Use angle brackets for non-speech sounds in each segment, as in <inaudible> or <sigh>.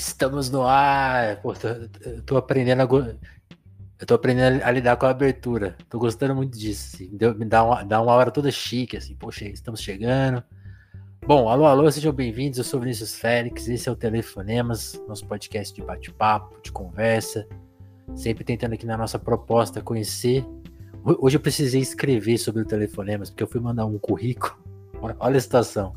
Estamos no ar. Pô, tô, tô aprendendo a, eu tô aprendendo a lidar com a abertura. Tô gostando muito disso. Assim. Deu, me dá uma, dá uma hora toda chique, assim. Poxa, estamos chegando. Bom, alô, alô, sejam bem-vindos. Eu sou Vinícius Félix. Esse é o Telefonemas, nosso podcast de bate-papo, de conversa. Sempre tentando aqui na nossa proposta conhecer. Hoje eu precisei escrever sobre o Telefonemas, porque eu fui mandar um currículo. <laughs> Olha a situação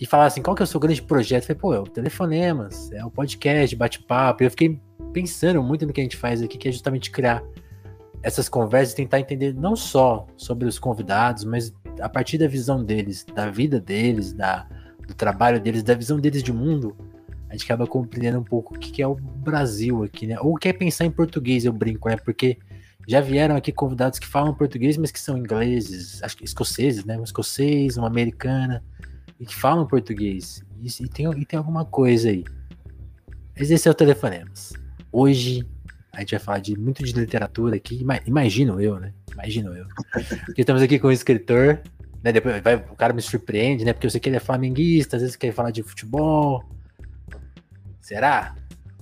e falar assim, qual que é o seu grande projeto? Eu falei, pô, é o Telefonemas, é o podcast, bate-papo. Eu fiquei pensando muito no que a gente faz aqui, que é justamente criar essas conversas e tentar entender não só sobre os convidados, mas a partir da visão deles, da vida deles, da, do trabalho deles, da visão deles de mundo, a gente acaba compreendendo um pouco o que é o Brasil aqui, né? Ou quer pensar em português, eu brinco, né? Porque já vieram aqui convidados que falam português, mas que são ingleses, acho que escoceses, né? Um escocês, uma americana e que falam português. E, tem, e tem alguma coisa aí. Mas esse é o Telefonemas. Hoje a gente vai falar de muito de literatura aqui. Imagino eu, né? Imagino eu. Porque estamos aqui com um escritor. Né? Depois vai, o cara me surpreende, né? Porque eu sei que ele é flamenguista, às vezes quer falar de futebol. Será?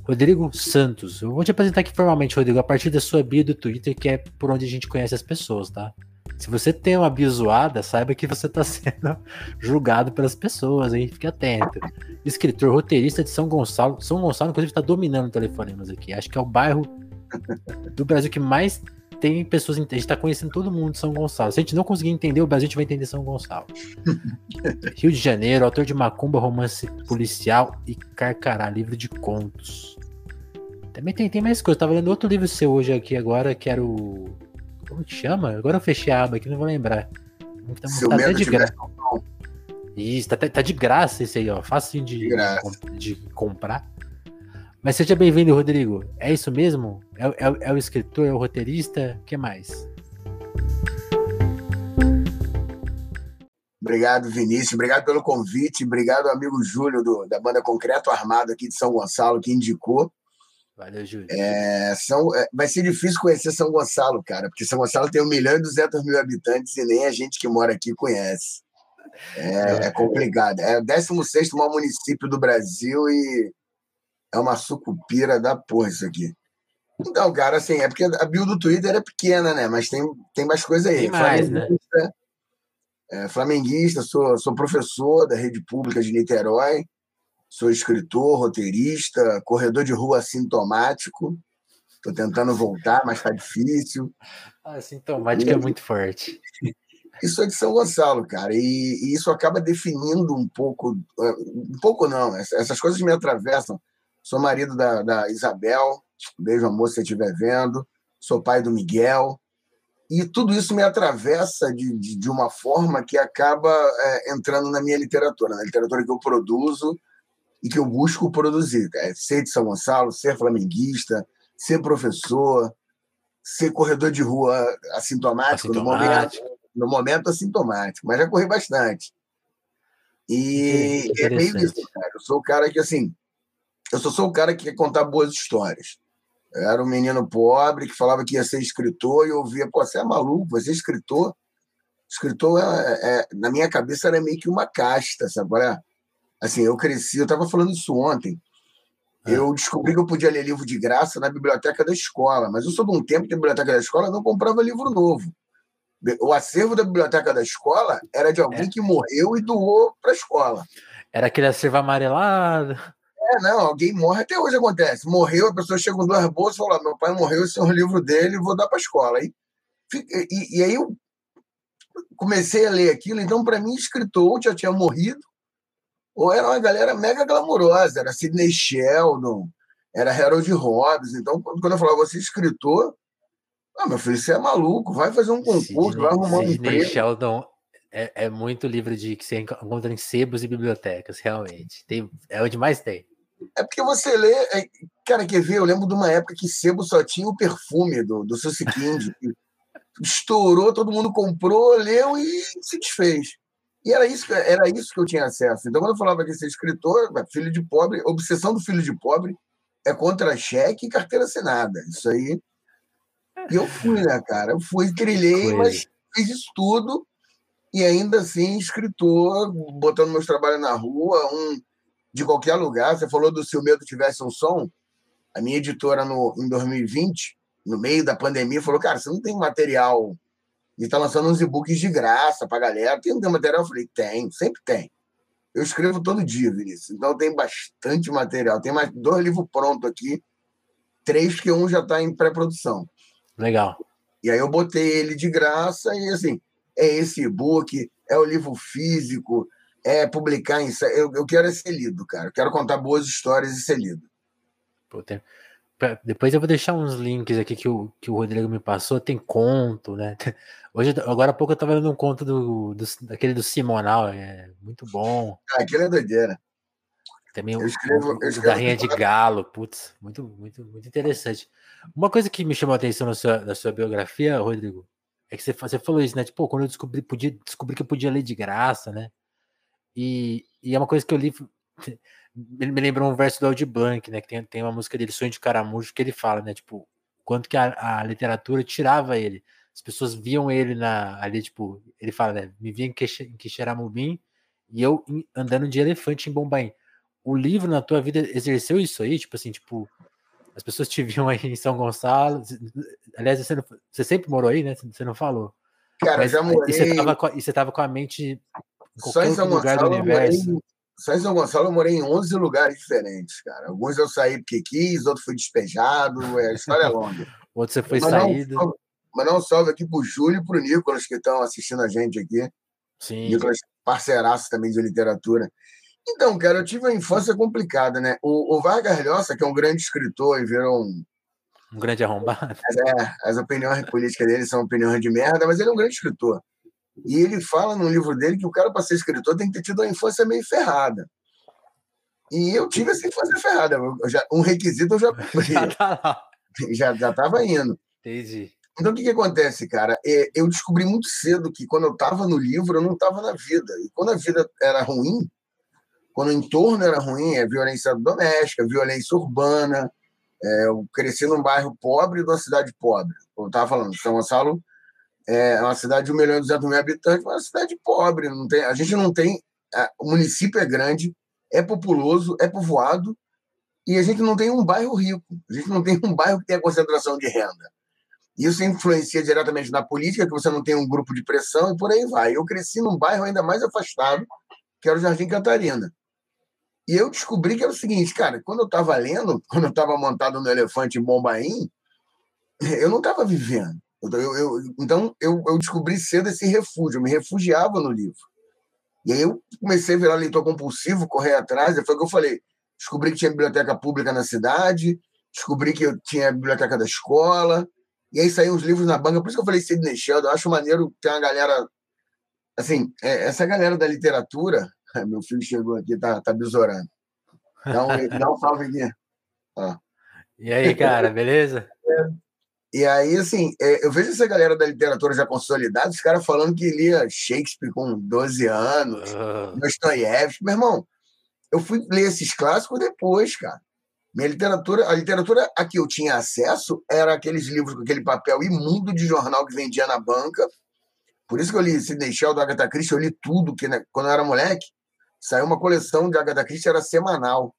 Rodrigo Santos. Eu vou te apresentar aqui formalmente, Rodrigo, a partir da sua bio do Twitter, que é por onde a gente conhece as pessoas, tá? Se você tem uma bizoada, saiba que você está <laughs> sendo julgado pelas pessoas, hein? Fique atento. Escritor, roteirista de São Gonçalo. São Gonçalo, inclusive, está dominando telefonemas aqui. Acho que é o bairro do Brasil que mais tem pessoas. A gente está conhecendo todo mundo de São Gonçalo. Se a gente não conseguir entender o Brasil, a gente vai entender São Gonçalo. <laughs> Rio de Janeiro, autor de Macumba, romance policial e Carcará, livro de contos. Também tem, tem mais coisa. Tava lendo outro livro seu hoje aqui agora, que era o como que chama? Agora eu fechei a aba aqui, não vou lembrar. Tá, Seu tá até de graça. Isso, tá, tá, de graça esse aí, ó. Fácil de, de, de comprar. Mas seja bem-vindo, Rodrigo. É isso mesmo? É, é, é, o escritor, é o roteirista? O que mais? Obrigado, Vinícius. Obrigado pelo convite. Obrigado, amigo Júlio, do, da banda Concreto Armado aqui de São Gonçalo, que indicou. Valeu, Júlio. É, são, é, vai ser difícil conhecer São Gonçalo, cara, porque São Gonçalo tem 1 milhão e 200 mil habitantes e nem a gente que mora aqui conhece. É, é complicado. É o 16 maior município do Brasil e é uma sucupira da porra isso aqui. Então, cara, assim, é porque a bio do Twitter é pequena, né? Mas tem, tem mais coisa aí. Tem mais, né? É, flamenguista, sou, sou professor da rede pública de Niterói. Sou escritor, roteirista, corredor de rua assintomático. Estou tentando voltar, mas está difícil. Ah, assintomático e... é muito forte. Isso é de São Gonçalo, cara, e, e, isso acaba definindo um pouco, é, um pouco não, essas coisas me atravessam. Sou marido da, da Isabel, beijo amor se você estiver vendo, sou pai do Miguel, e tudo isso me atravessa de, de, de uma forma que acaba é, entrando na minha literatura, na literatura que eu produzo, e que eu busco produzir. É ser de São Gonçalo, ser flamenguista, ser professor, ser corredor de rua assintomático, assintomático. No, momento, no momento assintomático, mas já corri bastante. E é meio isso, cara. Eu sou o cara que, assim, eu só sou o cara que quer contar boas histórias. Eu era um menino pobre que falava que ia ser escritor e eu ouvia, pô, você é maluco, você é escritor. Escritor, é, é, na minha cabeça, era meio que uma casta, sabe? Olha, Assim, eu cresci, eu estava falando isso ontem. É. Eu descobri que eu podia ler livro de graça na biblioteca da escola, mas eu sou de um tempo que a biblioteca da escola não comprava livro novo. O acervo da biblioteca da escola era de alguém é. que morreu e doou para a escola. Era aquele acervo amarelado. É, não, alguém morre, até hoje acontece. Morreu, a pessoa chega com duas bolsas e fala: meu pai morreu, esse é um livro dele, vou dar para a escola. E, e, e aí eu comecei a ler aquilo, então, para mim, escritor já tinha morrido, ou era uma galera mega glamurosa, era Sidney Sheldon, era Harold Robbins. Então, quando eu falava, você é escritor, ah, meu filho, você é maluco, vai fazer um concurso, Sidney, vai arrumar um Sidney. Sheldon é, é, muito livro de que você encontra em sebos e bibliotecas, realmente. Tem, é onde mais tem. É porque você lê. É, cara, quer ver? Eu lembro de uma época que sebo só tinha o perfume do, do Susi King. <laughs> estourou, todo mundo comprou, leu e se desfez. E era isso, era isso que eu tinha acesso. Então, quando eu falava que ser escritor, filho de pobre, obsessão do filho de pobre é contra cheque e carteira assinada. Isso aí. E eu fui, né, cara? Eu fui, trilhei, mas fiz isso tudo e ainda assim escritor, botando meus trabalhos na rua, um de qualquer lugar. Você falou do Se o Medo Tivesse um Som. A minha editora, no, em 2020, no meio da pandemia, falou: Cara, você não tem material. E está lançando uns e-books de graça para galera. Tem, tem material? Eu falei: Tem, sempre tem. Eu escrevo todo dia, Vinícius. Então tem bastante material. Tem mais dois livros prontos aqui. Três, que um já está em pré-produção. Legal. E aí eu botei ele de graça e assim, é esse e-book, é o livro físico, é publicar em. Eu, eu quero é ser lido, cara. Eu quero contar boas histórias e ser lido. Pô, tem... Depois eu vou deixar uns links aqui que o, que o Rodrigo me passou. Tem conto, né? <laughs> Hoje, agora há pouco eu tava vendo um conto do, do daquele do Simonal, é muito bom. Ah, aquele é doideira. Também eu escrevo, o, eu escrevo da Rainha de Galo, putz, muito, muito, muito interessante. Uma coisa que me chamou a atenção na sua, na sua biografia, Rodrigo, é que você, você falou isso, né? Tipo, quando eu descobri, podia, descobri que eu podia ler de graça, né? E, e é uma coisa que eu li, me lembrou um verso do Aldi Blanc, né? Que tem, tem uma música dele, Sonho de Caramujo, que ele fala, né? Tipo, quanto que a, a literatura tirava ele. As pessoas viam ele na, ali, tipo, ele fala, né? Me via em Quixeramobim e eu andando de elefante em Bombaim. O livro na tua vida exerceu isso aí? Tipo assim, tipo, as pessoas te <laughs> viam aí em São Gonçalo. Aliás, você, não, você sempre morou aí, né? Você não falou. Cara, Mas, já morei. E você, tava com, e você tava com a mente em qualquer outro lugar Gonçalo, do universo. Morei, só em São Gonçalo eu morei em 11 lugares diferentes, cara. Alguns eu saí porque quis, outros fui despejado. É, a história é longa. <laughs> Outro você foi mas saído. Não, não um salve aqui pro Júlio e pro Nicolas que estão assistindo a gente aqui. Sim. Nicolas, parceiraço também de literatura. Então, cara, eu tive uma infância complicada, né? O, o Vargas Llosa, que é um grande escritor e virou um. Um grande arrombado. É, as opiniões políticas dele são opiniões de merda, mas ele é um grande escritor. E ele fala no livro dele que o cara, para ser escritor, tem que ter tido uma infância meio ferrada. E eu tive essa infância ferrada. Já, um requisito eu já <laughs> cumpri. já tá estava indo. Entendi. Então, o que, que acontece, cara? É, eu descobri muito cedo que quando eu estava no livro, eu não estava na vida. E quando a vida era ruim, quando o entorno era ruim, é violência doméstica, violência urbana. É, eu cresci num bairro pobre de uma cidade pobre. Como eu estava falando, São Gonçalo é uma cidade de 1 milhão e 200 mil habitantes, mas é uma cidade pobre. Não tem, a gente não tem. A, o município é grande, é populoso, é povoado, e a gente não tem um bairro rico. A gente não tem um bairro que tenha concentração de renda. Isso influencia diretamente na política, que você não tem um grupo de pressão e por aí vai. Eu cresci num bairro ainda mais afastado, que era o Jardim Catarina. E eu descobri que era o seguinte, cara, quando eu estava lendo, <laughs> quando eu estava montado no elefante em Bombaim, eu não estava vivendo. Eu, eu, então, eu, eu descobri cedo esse refúgio, eu me refugiava no livro. E aí eu comecei a virar leitor compulsivo, correr atrás, foi o que eu falei. Descobri que tinha biblioteca pública na cidade, descobri que eu tinha a biblioteca da escola, e aí saíram os livros na banca. Por isso que eu falei Sidney Sheldon, eu acho maneiro ter uma galera. Assim, é, essa galera da literatura, <laughs> Meu filho chegou aqui, tá, tá besourando. Dá um, dá um salve aqui. <laughs> Ó. E aí, cara, beleza? E aí, assim, é, eu vejo essa galera da literatura já consolidada, os caras falando que lia Shakespeare com 12 anos, uh. Dostoiévski. Meu irmão, eu fui ler esses clássicos depois, cara. Minha literatura, a literatura a que eu tinha acesso era aqueles livros com aquele papel imundo de jornal que vendia na banca. Por isso que eu li Sidney Sheldon, Agatha Christie, eu li tudo que né, quando eu era moleque. Saiu uma coleção de Agatha Christie, era semanal.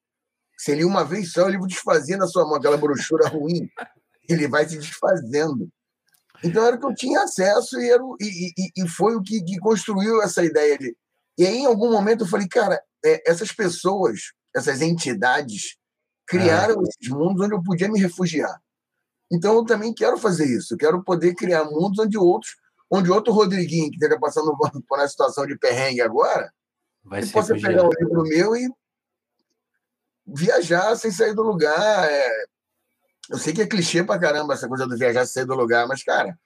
Você lia uma vez só, o livro desfazia na sua mão, aquela brochura ruim. Ele vai se desfazendo. Então era o que eu tinha acesso e, era, e, e, e foi o que, que, construiu essa ideia ali. E aí, em algum momento, eu falei, cara, é, essas pessoas, essas entidades, criaram é. esses mundos onde eu podia me refugiar. Então eu também quero fazer isso. Eu quero poder criar mundos onde outros, onde outro Rodriguinho, que esteja passando por <laughs> uma situação de perrengue agora, Vai ser possa pegar um livro meu e viajar sem sair do lugar. É... Eu sei que é clichê pra caramba essa coisa do viajar sair do lugar, mas, cara,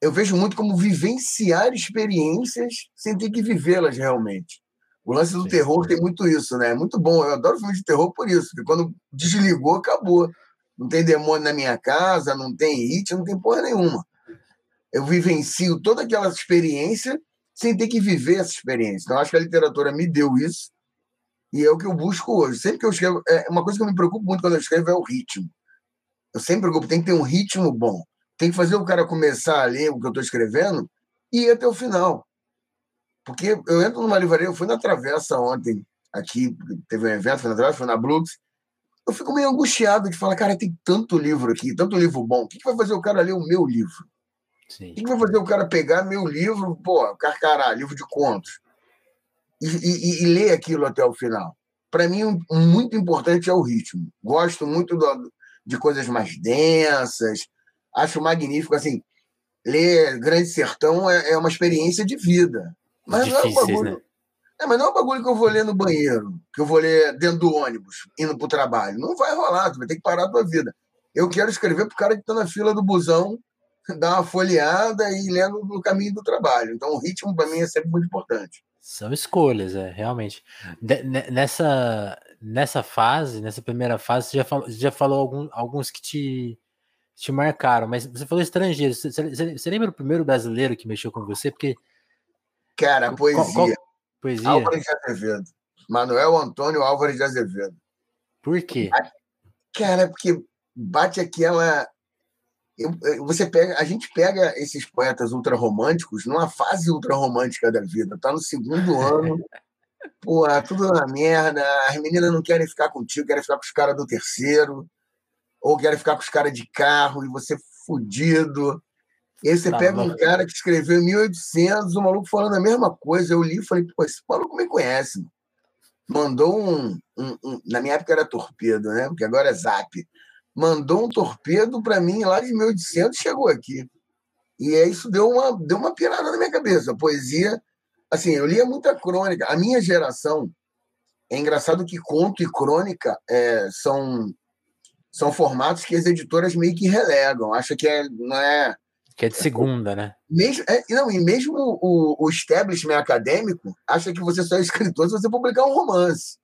eu vejo muito como vivenciar experiências sem ter que vivê-las realmente. O lance do Sim. terror tem muito isso, né? É muito bom. Eu adoro filme de terror por isso, porque quando desligou, acabou. Não tem demônio na minha casa, não tem hit, não tem porra nenhuma. Eu vivencio toda aquela experiência sem ter que viver essa experiência. Então, acho que a literatura me deu isso e é o que eu busco hoje. Sempre que eu escrevo, é uma coisa que eu me preocupo muito quando eu escrevo é o ritmo. Eu sempre preocupo, tem que ter um ritmo bom. Tem que fazer o cara começar a ler o que eu estou escrevendo e ir até o final. Porque eu entro numa livraria, eu fui na Travessa ontem, aqui, teve um evento, foi na foi na Brooks. Eu fico meio angustiado de falar, cara, tem tanto livro aqui, tanto livro bom. O que, que vai fazer o cara ler o meu livro? Sim. O que, que vai fazer o cara pegar meu livro, pô, carcará, livro de contos, e, e, e ler aquilo até o final? Para mim, um, muito importante é o ritmo. Gosto muito do, de coisas mais densas, acho magnífico, assim, ler Grande Sertão é, é uma experiência de vida. Mas Difíceis, não é um bagulho. Né? É, mas não é um bagulho que eu vou ler no banheiro, que eu vou ler dentro do ônibus, indo para o trabalho. Não vai rolar, tu vai ter que parar a tua vida. Eu quero escrever para o cara que está na fila do busão, <laughs> dar uma folheada e lendo no caminho do trabalho. Então, o ritmo, para mim, é sempre muito importante. São escolhas, é, realmente. De, nessa, nessa fase, nessa primeira fase, você já falou, já falou algum, alguns que te, te marcaram, mas você falou estrangeiro. Você, você, você lembra o primeiro brasileiro que mexeu com você? Porque. Cara, poesia. Qual, qual, poesia. Álvares de Azevedo. Manuel Antônio Álvares de Azevedo. Por quê? Cara, porque bate aquela. você pega, a gente pega esses poetas ultrarromânticos numa fase ultrarromântica da vida. Tá no segundo <laughs> ano, pô, tudo na merda. As meninas não querem ficar contigo, querem ficar com os caras do terceiro ou querem ficar com os caras de carro e você fudido. E aí você tá, pega um cara que escreveu em 1800, o maluco falando a mesma coisa. Eu li e falei, pô, esse maluco me conhece. Mandou um, um, um, Na minha época era torpedo, né? Porque agora é zap. Mandou um torpedo para mim lá de 1800 chegou aqui. E aí isso deu uma, deu uma pirada na minha cabeça. A poesia. Assim, eu lia muita crônica. A minha geração. É engraçado que conto e crônica é, são são formatos que as editoras meio que relegam. Acha que é, não é. Que é de segunda, né? Mesmo, é, não, e mesmo o, o establishment acadêmico acha que você só é escritor se você publicar um romance.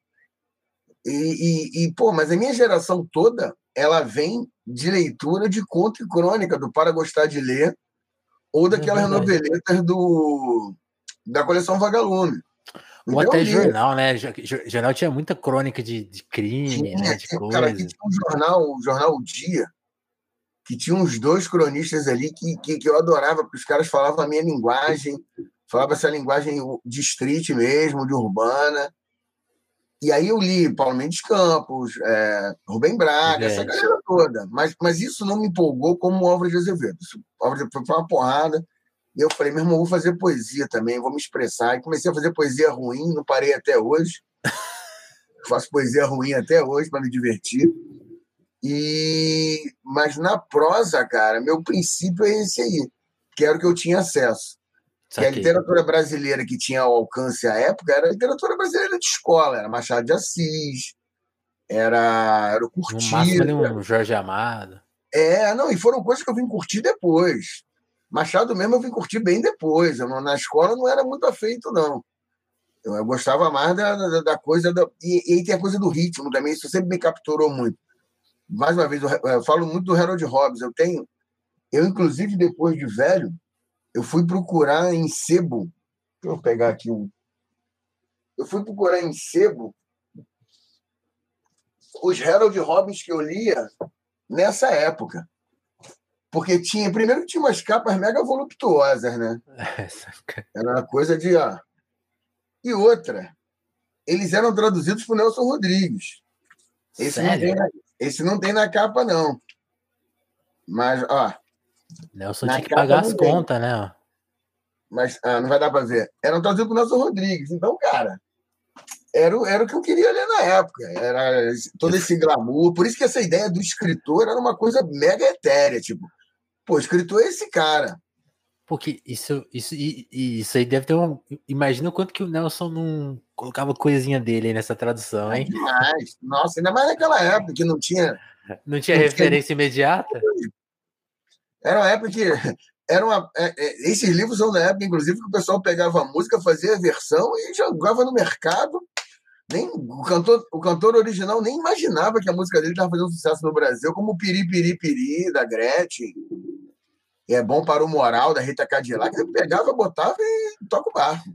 E, e, e, pô, mas a minha geração toda, ela vem de leitura de conto e crônica, do Para Gostar de Ler, ou daquelas é noveletas do, da coleção Vagalume. Ou até jornal, né? Jornal tinha muita crônica de, de crime, tinha, né? De coisa. Cara, tinha um jornal, o jornal O Dia, que tinha uns dois cronistas ali que, que, que eu adorava, porque os caras falavam a minha linguagem, falavam essa linguagem de street mesmo, de urbana. E aí eu li Paulo Mendes Campos, é, Rubem Braga, essa galera toda. Mas, mas isso não me empolgou como obra de Azevedo. Isso, obra de, foi uma porrada. E eu falei, meu irmão, vou fazer poesia também, vou me expressar. E comecei a fazer poesia ruim, não parei até hoje. <laughs> Faço poesia ruim até hoje para me divertir. E mas na prosa, cara, meu princípio é esse aí, que era o que eu tinha acesso. A literatura brasileira que tinha ao alcance à época era a literatura brasileira de escola, era Machado de Assis, era, era o Curtido. No máximo um Jorge Amado. É, não, e foram coisas que eu vim curtir depois. Machado mesmo eu vim curtir bem depois. Eu, na escola não era muito afeito, não. Eu, eu gostava mais da, da, da coisa. Da, e, e tem a coisa do ritmo também, isso sempre me capturou muito. Mais uma vez, eu, eu falo muito do Harold Hobbes. Eu tenho. Eu, inclusive, depois de velho, eu fui procurar em sebo. Deixa eu pegar aqui um. Eu fui procurar em sebo os Harold Hobbes que eu lia nessa época. Porque tinha, primeiro tinha umas capas mega voluptuosas, né? Era uma coisa de. Ó. E outra, eles eram traduzidos por Nelson Rodrigues. Esse não, tem na, esse não tem na capa, não. Mas, ó. Nelson tinha que pagar as contas, né? Mas ah, não vai dar para ver. Eram traduzidos por Nelson Rodrigues. Então, cara, era, era o que eu queria ler na época. Era todo esse glamour. Por isso que essa ideia do escritor era uma coisa mega etérea. Tipo, Pô, escritor é esse cara. Porque isso, isso, isso aí deve ter um. Imagina o quanto que o Nelson não colocava coisinha dele aí nessa tradução, hein? É demais. Nossa, ainda mais naquela época que não tinha. Não tinha não referência tinha... imediata? Era uma época que. Era uma, é, é, esses livros são da época, inclusive, que o pessoal pegava a música, fazia a versão e jogava no mercado. Nem, o, cantor, o cantor original nem imaginava que a música dele estava fazendo sucesso no Brasil, como o Piri Piri Piri, da Gretchen é bom para o moral da Rita Cadillac, ele pegava, botava e toca o barco.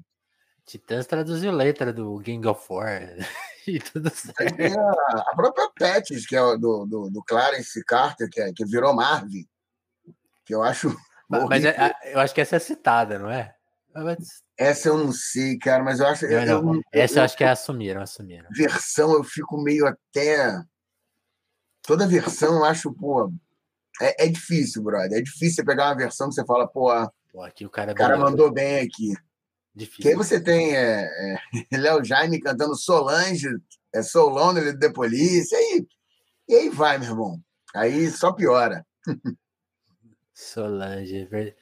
Titãs traduziu letra do Gang of War <laughs> e tudo certo. A, a própria Pets, que é do, do, do, Clarence Carter, que, é, que virou Marvin, que eu acho. Mas, mas é, eu acho que essa é citada, não é? Essa eu não sei, cara, mas eu acho. Não, eu, não. Essa eu, acho que é assumiram, assumiram. Versão eu fico meio até. Toda versão eu acho, pô. É, é difícil, brother. É difícil você pegar uma versão que você fala, pô, pô aqui o cara, o cara mandou bem aqui. Difícil. Que aí você tem é, é, <laughs> Léo Jaime cantando Solange, é Soul ele The Police, e aí, e aí vai, meu irmão. Aí só piora. Solange, é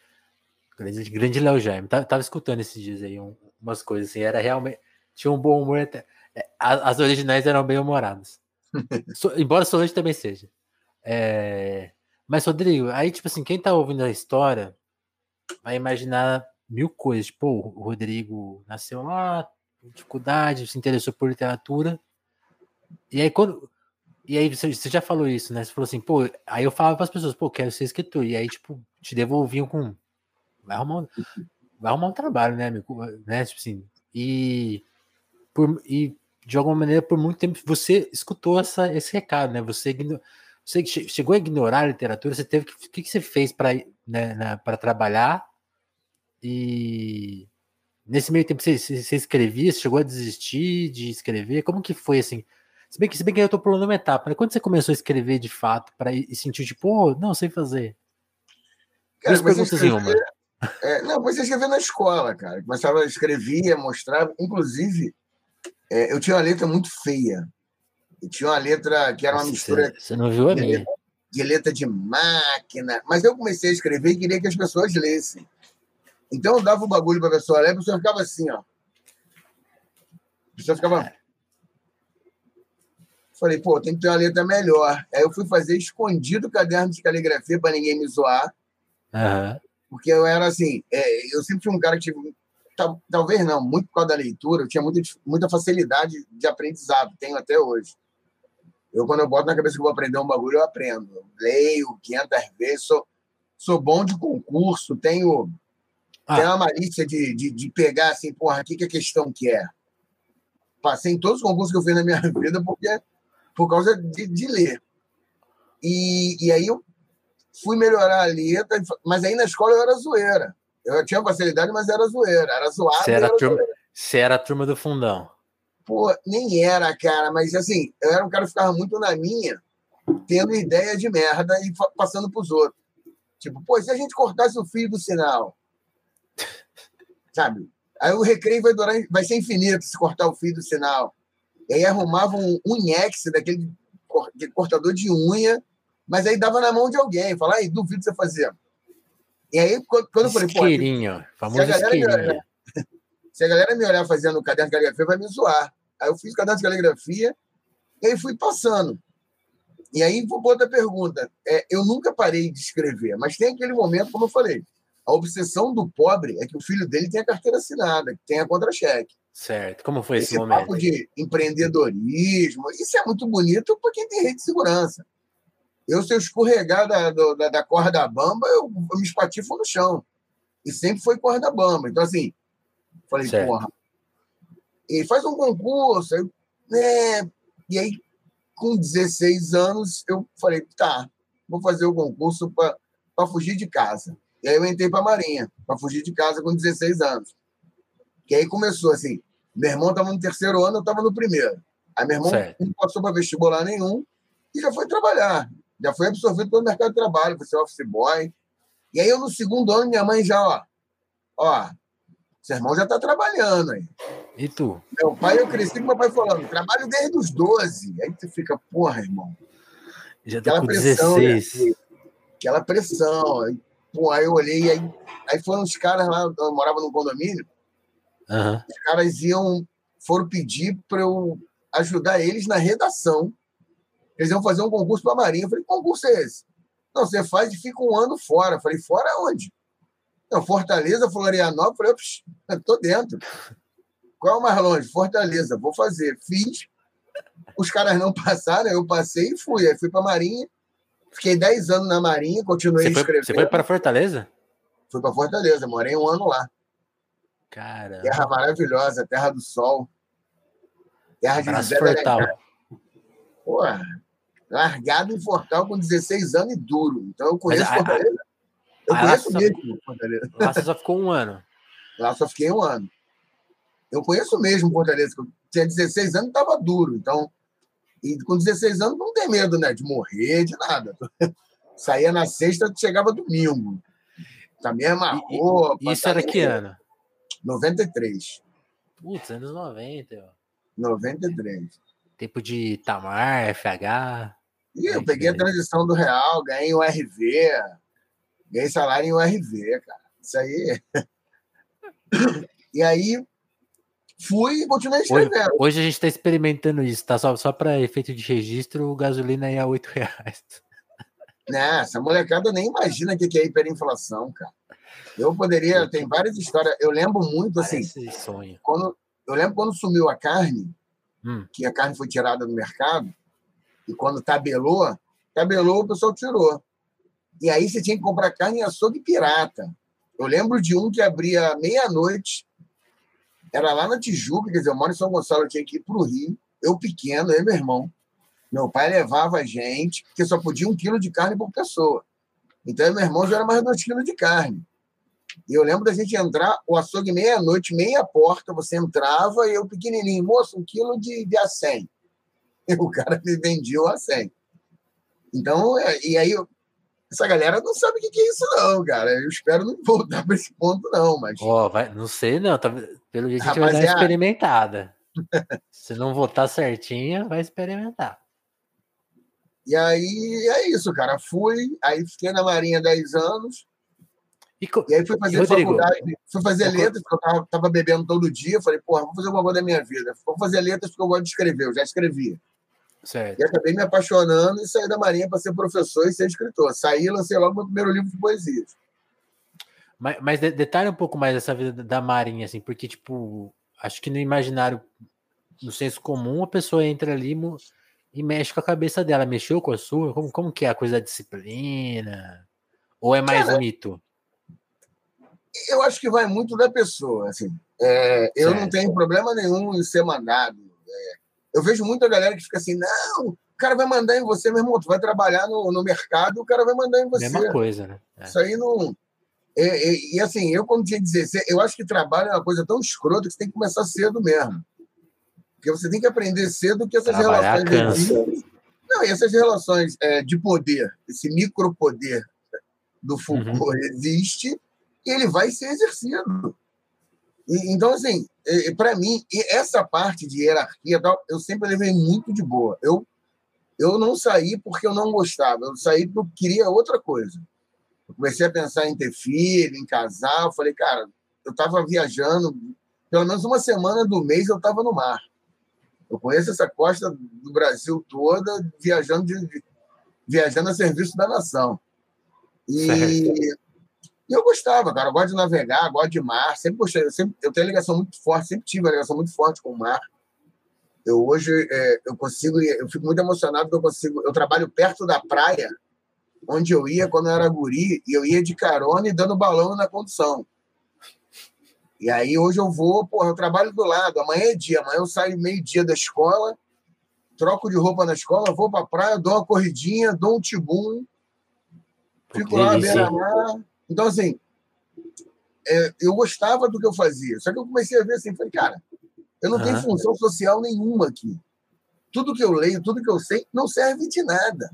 grande, grande Léo Jaime. Tava, tava, escutando esses dias aí um, umas coisas assim, era realmente. Tinha um bom humor até. É, as originais eram bem humoradas. <laughs> so, embora Solange também seja. É, mas, Rodrigo, aí, tipo assim, quem tá ouvindo a história vai imaginar mil coisas. Tipo, o Rodrigo nasceu lá, dificuldade, se interessou por literatura. E aí, quando. E aí, você, já falou isso, né? Você falou assim, pô. Aí eu falava para as pessoas, pô, quero ser escritor. E aí, tipo, te devolviam com. Vai arrumar um, vai arrumar um trabalho, né, amigo? Né? Tipo assim. E. Por, e de alguma maneira, por muito tempo, você escutou essa, esse recado, né? Você, você chegou a ignorar a literatura, você teve que. O que, que você fez para né, para trabalhar? E nesse meio tempo você, você, escrevia, você chegou a desistir de escrever? Como que foi assim? Se bem que, se bem que eu tô pulando uma etapa, né? Quando você começou a escrever de fato, para e sentir, tipo, oh, não, sei fazer. Cara, Duas perguntas em uma. É, não, você escrevia na escola, cara. Começava a escrever, mostrava. Inclusive, é, eu tinha uma letra muito feia. Eu tinha uma letra que era uma mistura. Você não viu a minha? De letra de máquina. Mas eu comecei a escrever e queria que as pessoas lessem. Então eu dava o bagulho para a pessoa ler, a pessoa ficava assim, ó. A pessoa ficava. Falei, pô, tem que ter uma letra melhor. Aí eu fui fazer escondido o caderno de caligrafia para ninguém me zoar. Uhum. Porque eu era assim, é, eu sempre fui um cara que tive. Talvez não, muito por causa da leitura, eu tinha muita, muita facilidade de aprendizado, tenho até hoje. Eu, quando eu boto na cabeça que vou aprender um bagulho, eu aprendo. Eu leio 500 vezes, sou, sou bom de concurso, tenho ah. Tem uma malícia de, de, de, pegar assim, porra, o que, que a questão quer? Passei em todos os concursos que eu fiz na minha <laughs> vida porque, por causa de, de ler. E, e aí eu fui melhorar a letra, mas aí na escola eu era zoeira. Eu tinha facilidade, mas era zoeira. Era zoado. Você era, era, turma, você era a turma do fundão. Pô, nem era, cara, mas assim, eu era um cara que ficava muito na minha, tendo ideia de merda e passando pros outros. Tipo, pô, se a gente cortasse o fio do sinal, sabe? Aí o recreio vai, durar, vai ser infinito se cortar o fio do sinal. E aí arrumava um unhex, daquele cortador de unha, mas aí dava na mão de alguém. Falava, aí, duvido você fazer. E aí, quando eu falei, pô. Isqueirinho, famoso olhar, se a galera me olhar fazendo o caderno de caligrafia, vai me zoar. Aí eu fiz o caderno de caligrafia e aí fui passando. E aí, vou outra pergunta. É, eu nunca parei de escrever, mas tem aquele momento, como eu falei, a obsessão do pobre é que o filho dele tenha carteira assinada, que tenha contra-cheque. Certo. Como foi esse, esse momento? papo de empreendedorismo, isso é muito bonito para quem tem rede de segurança. Eu, se eu escorregar da, da, da corda bamba, eu, eu, me espatifo no chão. E sempre foi corda bamba. Então, assim, falei, certo. porra. E faz um concurso. Eu, né? E aí, com 16 anos, eu falei, tá, vou fazer o concurso para fugir de casa. E aí eu entrei para a Marinha, para fugir de casa com 16 anos. Que aí começou assim: meu irmão estava no terceiro ano, eu estava no primeiro. Aí meu irmão certo. não passou para vestibular nenhum e já foi trabalhar. Já foi absorvido pelo mercado de trabalho, ser office boy. E aí eu, no segundo ano, minha mãe já, ó, ó, seu irmão já está trabalhando aí. E tu? Meu pai, eu cresci com meu pai falando, trabalho desde os 12. Aí tu fica, porra, irmão. Já tá com pressão, 16. Né? Aquela pressão. Aí Pô, aí eu olhei, aí, aí foram os caras lá, eu morava num condomínio, uhum. os caras iam, foram pedir para eu ajudar eles na redação. Eles iam fazer um concurso para a Marinha. Eu falei, que concurso é esse? Não, você faz e fica um ano fora. Eu falei, fora onde? Fortaleza, Florianópolis. Eu <laughs> tô dentro. Qual é o mais longe? Fortaleza, vou fazer. Fiz. Os caras não <laughs> passaram, eu passei e fui. Aí fui para a Marinha. Fiquei 10 anos na Marinha, continuei você foi, escrevendo. Você foi para Fortaleza? Fui para Fortaleza, morei um ano lá. Cara. Terra maravilhosa, terra do sol. Terra de José Fortal. Pô, largado em Fortal com 16 anos e duro. Então eu conheço Mas, Fortaleza. Eu conheço mesmo Fortaleza. <laughs> Lá você só ficou um ano. Lá só fiquei um ano. Eu conheço mesmo Fortaleza, eu tinha 16 anos e estava duro. Então, e com 16 anos não tem medo, né? De morrer, de nada. <laughs> Saía na sexta, chegava domingo. Com a mesma roupa. Isso tá era que ano? 93. Putz, anos 90. Ó. 93. Tempo de Tamar, FH. E eu peguei a transição do Real, ganhei o RV. Ganhei salário em URV, cara. Isso aí. e aí fui e continuei escrevendo. Hoje, hoje a gente está experimentando isso, tá? Só, só para efeito de registro, gasolina é a 8 reais. Né, essa molecada nem imagina o que é hiperinflação, cara. Eu poderia, tem várias histórias. Eu lembro muito assim. Sonho. Quando, eu lembro quando sumiu a carne, hum. que a carne foi tirada do mercado, e quando tabelou, tabelou, o pessoal tirou. E aí você tinha que comprar carne em açougue pirata. Eu lembro de um que abria meia-noite, era lá na Tijuca, quer dizer, eu moro em São Gonçalo, eu tinha que ir para o Rio, eu pequeno, eu e meu irmão. Meu pai levava a gente, porque só podia um quilo de carne por pessoa. Então, meu irmão já era mais dois quilos de carne. E eu lembro da gente entrar, o açougue meia-noite, meia porta, você entrava e eu pequenininho, moço, um quilo de, de A100. E <laughs> o cara me vendia o A100. Então, é, e aí essa galera não sabe o que é isso, não, cara. Eu espero não voltar para esse ponto, não. Mas. Oh, vai, não sei, não. Tá, pelo jeito a gente vai dar experimentada. <laughs> Se não votar certinho, vai experimentar. E aí é isso, cara. Fui, aí fiquei na Marinha 10 anos. E, e aí fui fazer Rodrigo, faculdade, fui fazer letras, porque eu tava, tava, bebendo todo dia. Falei, porra, vou fazer alguma coisa da minha vida. Vou fazer letras porque eu gosto de escrever, eu já escrevia. Certo. E acabei me apaixonando e saí da Marinha para ser professor e ser escritor. Saí e lancei logo meu primeiro livro de poesias. Mas, mas detalhe um pouco mais essa vida da Marinha, assim, porque, tipo, acho que no imaginário, no senso comum, a pessoa entra ali e mexe com a cabeça dela. Mexeu com a sua? Como, como que é a coisa da disciplina? Ou é mais Cara, mito? Eu acho que vai muito da pessoa, assim. É, eu não tenho problema nenhum em ser mandado. É, eu vejo muita galera que fica assim, não, o cara vai mandar em você, meu irmão, tu vai trabalhar no, no mercado, o cara vai mandar em você. Mesma coisa, né? É. Isso aí não... E, e, e, assim, eu como tinha 16, eu acho que trabalho é uma coisa tão escrota que você tem que começar cedo mesmo. Porque você tem que aprender cedo que essas Trabalhar relações... Não, e essas relações é, de poder, esse micropoder do Foucault uhum. existe e ele vai ser exercido. E, então, assim, para mim, essa parte de hierarquia eu sempre levei muito de boa. Eu, eu não saí porque eu não gostava, eu saí porque eu queria outra coisa. Eu comecei a pensar em ter filho, em casar. Eu falei, cara, eu estava viajando, pelo menos uma semana do mês eu estava no mar. Eu conheço essa costa do Brasil toda, viajando, de, viajando a serviço da nação. E, certo. E eu gostava, cara. Eu gosto de navegar, gosto de mar. Sempre gostei. Eu, sempre, eu tenho ligação muito forte, sempre tive uma ligação muito forte com o mar. Eu hoje é, eu consigo, eu fico muito emocionado porque eu consigo. Eu trabalho perto da praia, onde eu ia quando eu era guri, e eu ia de carona e dando balão na condução. E aí hoje eu vou, porra, eu trabalho do lado. Amanhã é dia, amanhã eu saio meio-dia da escola, troco de roupa na escola, vou para a praia, dou uma corridinha, dou um tibum, fico lá beira-mar então, assim, é, eu gostava do que eu fazia. Só que eu comecei a ver assim, falei, cara, eu não uhum. tenho função social nenhuma aqui. Tudo que eu leio, tudo que eu sei, não serve de nada.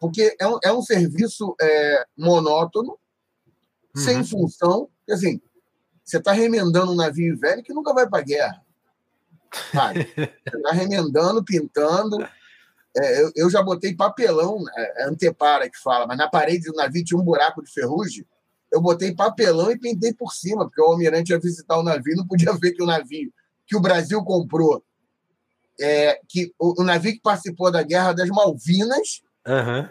Porque é um, é um serviço é, monótono, uhum. sem função. E, assim, você está remendando um navio velho que nunca vai para a guerra. Sabe? <laughs> Você está remendando, pintando. É, eu, eu, já botei papelão, é, é, antepara que fala, mas na parede do navio tinha um buraco de ferrugem. Eu botei papelão e pintei por cima, porque o almirante ia visitar o navio, não podia ver que o navio que o Brasil comprou, é, que o, o navio que participou da Guerra das Malvinas, uhum.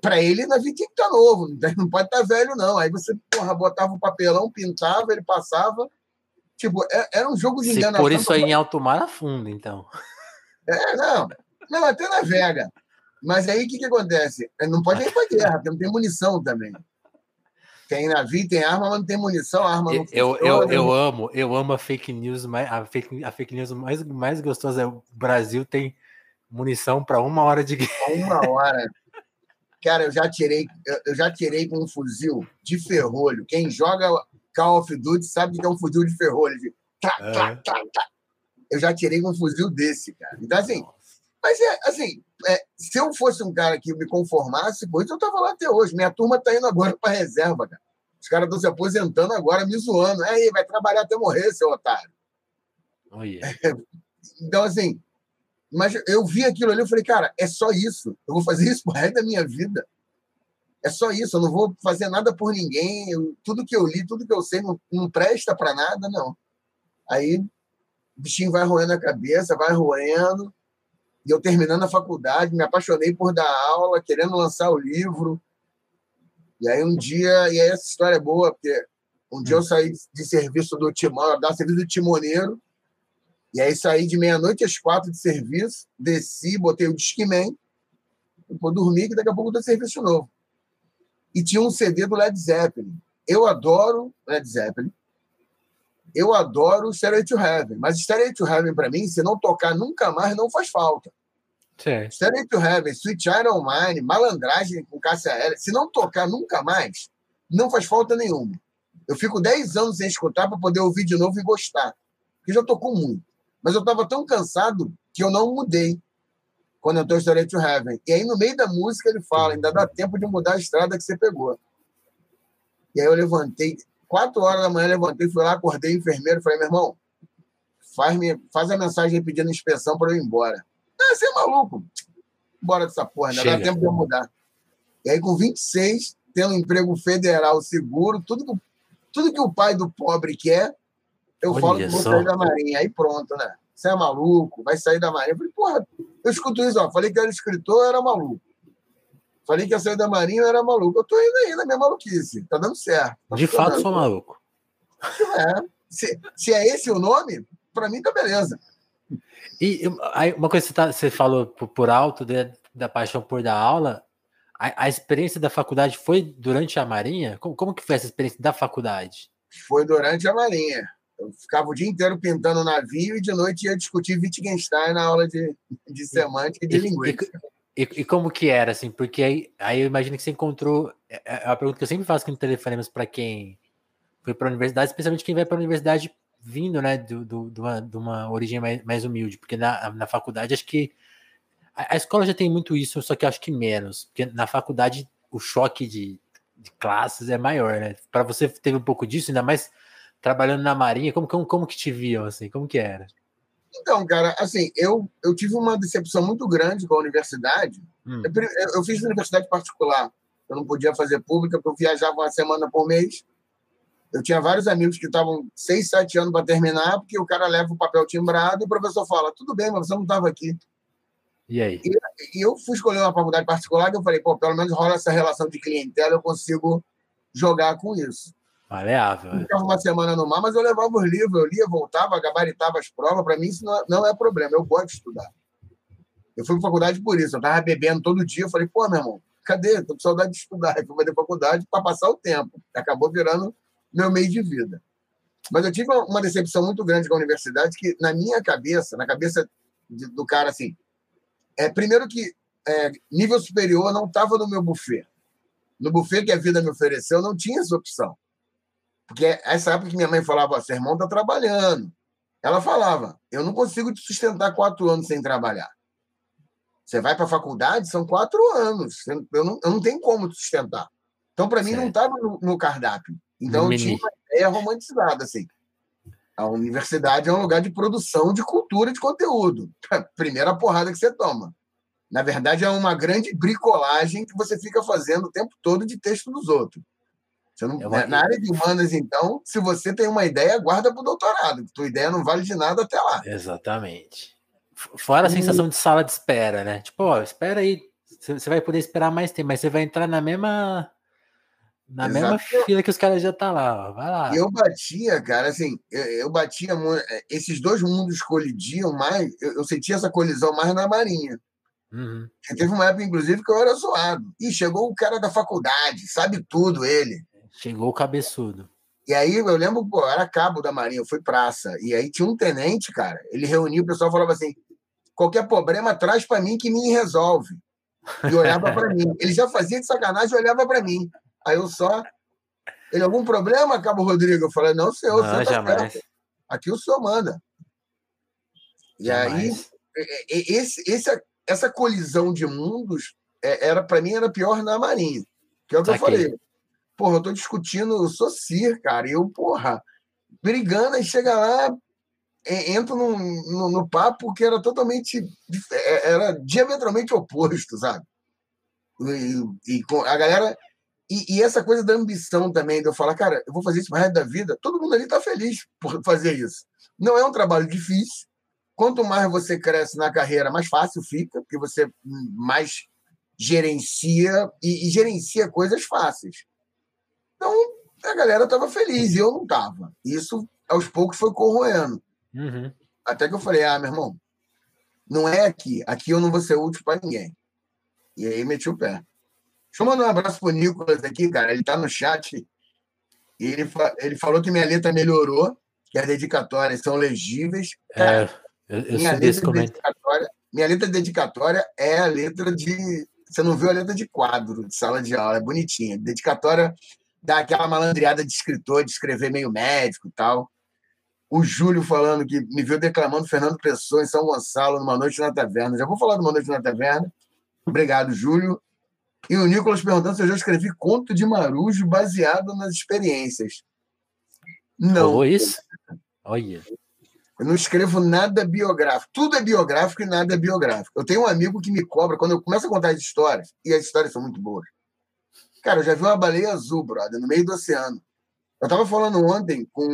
para ele, o navio tinha que estar tá novo, <laughs> não pode estar tá velho, não. Aí você porra, botava o papelão, pintava, ele passava. Tipo, é, era um jogo de enganação. Por isso aí em alto mar afunda, então. É, não. Não, até navega. Mas aí o que, que acontece? Não pode ir para guerra, porque não tem munição também. Tem navio, tem arma, mas não tem munição, arma não eu, eu, eu, eu amo, eu amo a fake news, a fake, a fake news mais, mais gostosa é o Brasil tem munição para uma hora de guerra. Uma hora. Cara, eu já tirei, eu já tirei com um fuzil de ferrolho. Quem joga Call of Duty sabe que é um fuzil de ferrolho. De... Tá, tá, tá, tá. Eu já tirei um fuzil desse, cara. Então, assim, mas é assim, é, se eu fosse um cara que me conformasse com isso, eu tava lá até hoje. Minha turma tá indo agora para reserva, cara. Os caras estão se aposentando agora, me zoando. Aí, vai trabalhar até morrer, seu otário. Oh, yeah. <laughs> então, assim, mas eu vi aquilo ali, eu falei, cara, é só isso. Eu vou fazer isso pro resto da minha vida. É só isso, eu não vou fazer nada por ninguém. Eu, tudo que eu li, tudo que eu sei não, não presta para nada, não. Aí o bichinho vai roendo a cabeça, vai roendo. E eu terminando a faculdade, me apaixonei por dar aula, querendo lançar o livro. E aí um dia, e aí essa história é boa, porque um dia eu saí de serviço do timão, dar serviço do timoneiro, e aí saí de meia-noite às quatro de serviço, desci, botei o Discman, vou dormir, que daqui a pouco eu tô serviço novo. E tinha um CD do Led Zeppelin. Eu adoro Led Zeppelin. Eu adoro Stairway to Heaven. Mas Stairway to Heaven, para mim, se não tocar nunca mais, não faz falta. Sim. Stairway to Heaven, Sweet Child O' Mine, Malandragem com Cássia Eller, se não tocar nunca mais, não faz falta nenhuma. Eu fico 10 anos sem escutar para poder ouvir de novo e gostar. Porque já tocou muito. Mas eu estava tão cansado que eu não mudei quando estou Stairway to Heaven. E aí, no meio da música, ele fala: ainda dá tempo de mudar a estrada que você pegou. E aí eu levantei, quatro horas da manhã, levantei, fui lá, acordei enfermeiro, falei: meu irmão, faz, -me, faz a mensagem pedindo inspeção para eu ir embora. Ah, você é maluco. Bora dessa porra, ainda Chega. dá tempo de eu mudar. E aí, com 26, tendo um emprego federal seguro, tudo que, tudo que o pai do pobre quer, eu Olha falo que vou sair da Marinha. Aí pronto, né? Você é maluco, vai sair da Marinha. Eu falei, porra, eu escuto isso, ó. Falei que era escritor, eu era maluco. Falei que ia sair da Marinha, eu era maluco. Eu tô indo aí na minha maluquice. Tá dando certo. Tá De fato, sou maluco. É. Se, se é esse o nome, para mim tá beleza. E aí, uma coisa que você, tá, você falou por alto de, da paixão por dar aula, a, a, experiência da faculdade foi durante a Marinha? Como, como que foi essa experiência da faculdade? Foi durante a Marinha. Eu ficava o dia inteiro pintando navio e de noite ia discutir Wittgenstein na aula de, de semântica e de e, linguística. E, e, como que era, assim? Porque aí, aí eu imagino que você encontrou. É, é uma pergunta que eu sempre faço com telefonemas para quem foi para a universidade, especialmente quem vai para a universidade vindo, né, do, do, de, uma, de uma origem mais, mais humilde, porque na, na faculdade acho que a, a, escola já tem muito isso, só que acho que menos, porque na faculdade o choque de, de classes é maior, né? Para você teve um pouco disso, ainda mais trabalhando na Marinha, como, como, como que te viam, assim, como que era? Então, cara, assim, eu, eu tive uma decepção muito grande com a universidade. Hum. Eu, eu, fiz universidade particular, eu não podia fazer pública, porque eu viajava uma semana por mês, eu tinha vários amigos que estavam seis, sete anos para terminar, porque o cara leva o papel timbrado e o professor fala: tudo bem, mas você não estava aqui. E aí? E, e, eu fui escolher uma faculdade particular que eu falei: pô, pelo menos rola essa relação de clientela, eu consigo jogar com isso. Maleável. Eu é. ficava uma semana no mar, mas eu levava os livros, eu lia, voltava, gabaritava as provas. Para mim, isso não, não é problema, eu gosto de estudar. Eu fui para faculdade por isso, eu estava bebendo todo dia. Eu falei, pô, meu irmão, cadê? Estou com saudade de estudar. Eu <laughs> fui fazer faculdade para passar o tempo. Acabou virando meu meio de vida. Mas eu tive uma decepção muito grande com a universidade, que na minha cabeça, na cabeça do cara, assim, é, primeiro que é, nível superior não estava no meu buffet. No buffet que a vida me ofereceu, não tinha essa opção. Porque essa época que minha mãe falava, seu irmão está trabalhando. Ela falava, eu não consigo te sustentar quatro anos sem trabalhar. Você vai para a faculdade, são quatro anos. Eu não, eu não tenho como te sustentar. Então, para mim, não estava no, no cardápio. Então, eu tinha uma ideia romantizada, assim. A universidade é um lugar de produção de cultura de conteúdo. <laughs> Primeira porrada que você toma. Na verdade, é uma grande bricolagem que você fica fazendo o tempo todo de texto dos outros. Não, é na área de humanas, então, se você tem uma ideia, guarda para o doutorado. Tua ideia não vale de nada até lá. Exatamente. Fora a sensação de sala de espera, né? Tipo, ó, espera aí. Você vai poder esperar mais tempo, mas você vai entrar na mesma na Exato. mesma fila que os caras já tá lá, ó. vai lá. Eu batia, cara, assim, eu, eu batia é, esses dois mundos colidiam mais, eu, eu sentia essa colisão mais na Marinha. Uhum. Teve uma época, inclusive, que eu era zoado. E chegou o cara da faculdade, sabe tudo ele. Chegou o cabeçudo. E aí eu lembro, pô, eu era cabo da Marinha, eu fui praça. E aí tinha um tenente, cara, ele reunia o pessoal e falava assim: qualquer problema traz para mim que me resolve. E olhava para mim. Ele já fazia de sacanagem e olhava para mim. Aí eu só Ele, algum problema, Cabo Rodrigo? Eu falei, não, senhor, não, jamais. Aqui o senhor manda. E jamais. aí, esse, esse, essa colisão de mundos era para mim era pior na Marinha. Que é o que eu falei. Porra, eu tô discutindo, eu sou CIR, cara, e eu, porra, brigando, e chega lá, entro no, no, no, papo que era totalmente. É, era diametralmente oposto, sabe? E, e a galera. E, e, essa coisa da ambição também, de eu falar, cara, eu vou fazer isso pro resto da vida, todo mundo ali tá feliz por fazer isso. Não é um trabalho difícil. Quanto mais você cresce na carreira, mais fácil fica, porque você mais gerencia e, e gerencia coisas fáceis. Então, a galera estava feliz e eu não estava. Isso, aos poucos, foi corroendo. Uhum. Até que eu falei: ah, meu irmão, não é aqui. Aqui eu não vou ser útil para ninguém. E aí meti o pé. Deixa eu mandar um abraço pro Nicolas aqui, cara. Ele tá no chat. E ele, fa ele falou que minha letra melhorou, que as dedicatórias são legíveis. É, eu, eu minha, letra dedicatória, minha letra dedicatória é a letra de. Você não viu a letra de quadro de sala de aula, é bonitinha. Dedicatória dá aquela malandreada de escritor, de escrever meio médico e tal. O Júlio falando que me viu declamando Fernando Pessoa em São Gonçalo, numa noite na taverna. Já vou falar de uma noite na taverna. Obrigado, Júlio. E o Nicolas perguntando se eu já escrevi conto de Marujo baseado nas experiências. Não. Falou isso? Olha. Eu não escrevo nada biográfico. Tudo é biográfico e nada é biográfico. Eu tenho um amigo que me cobra quando eu começo a contar as histórias, e as histórias são muito boas. Cara, eu já vi uma baleia azul, brother, no meio do oceano. Eu tava falando ontem com,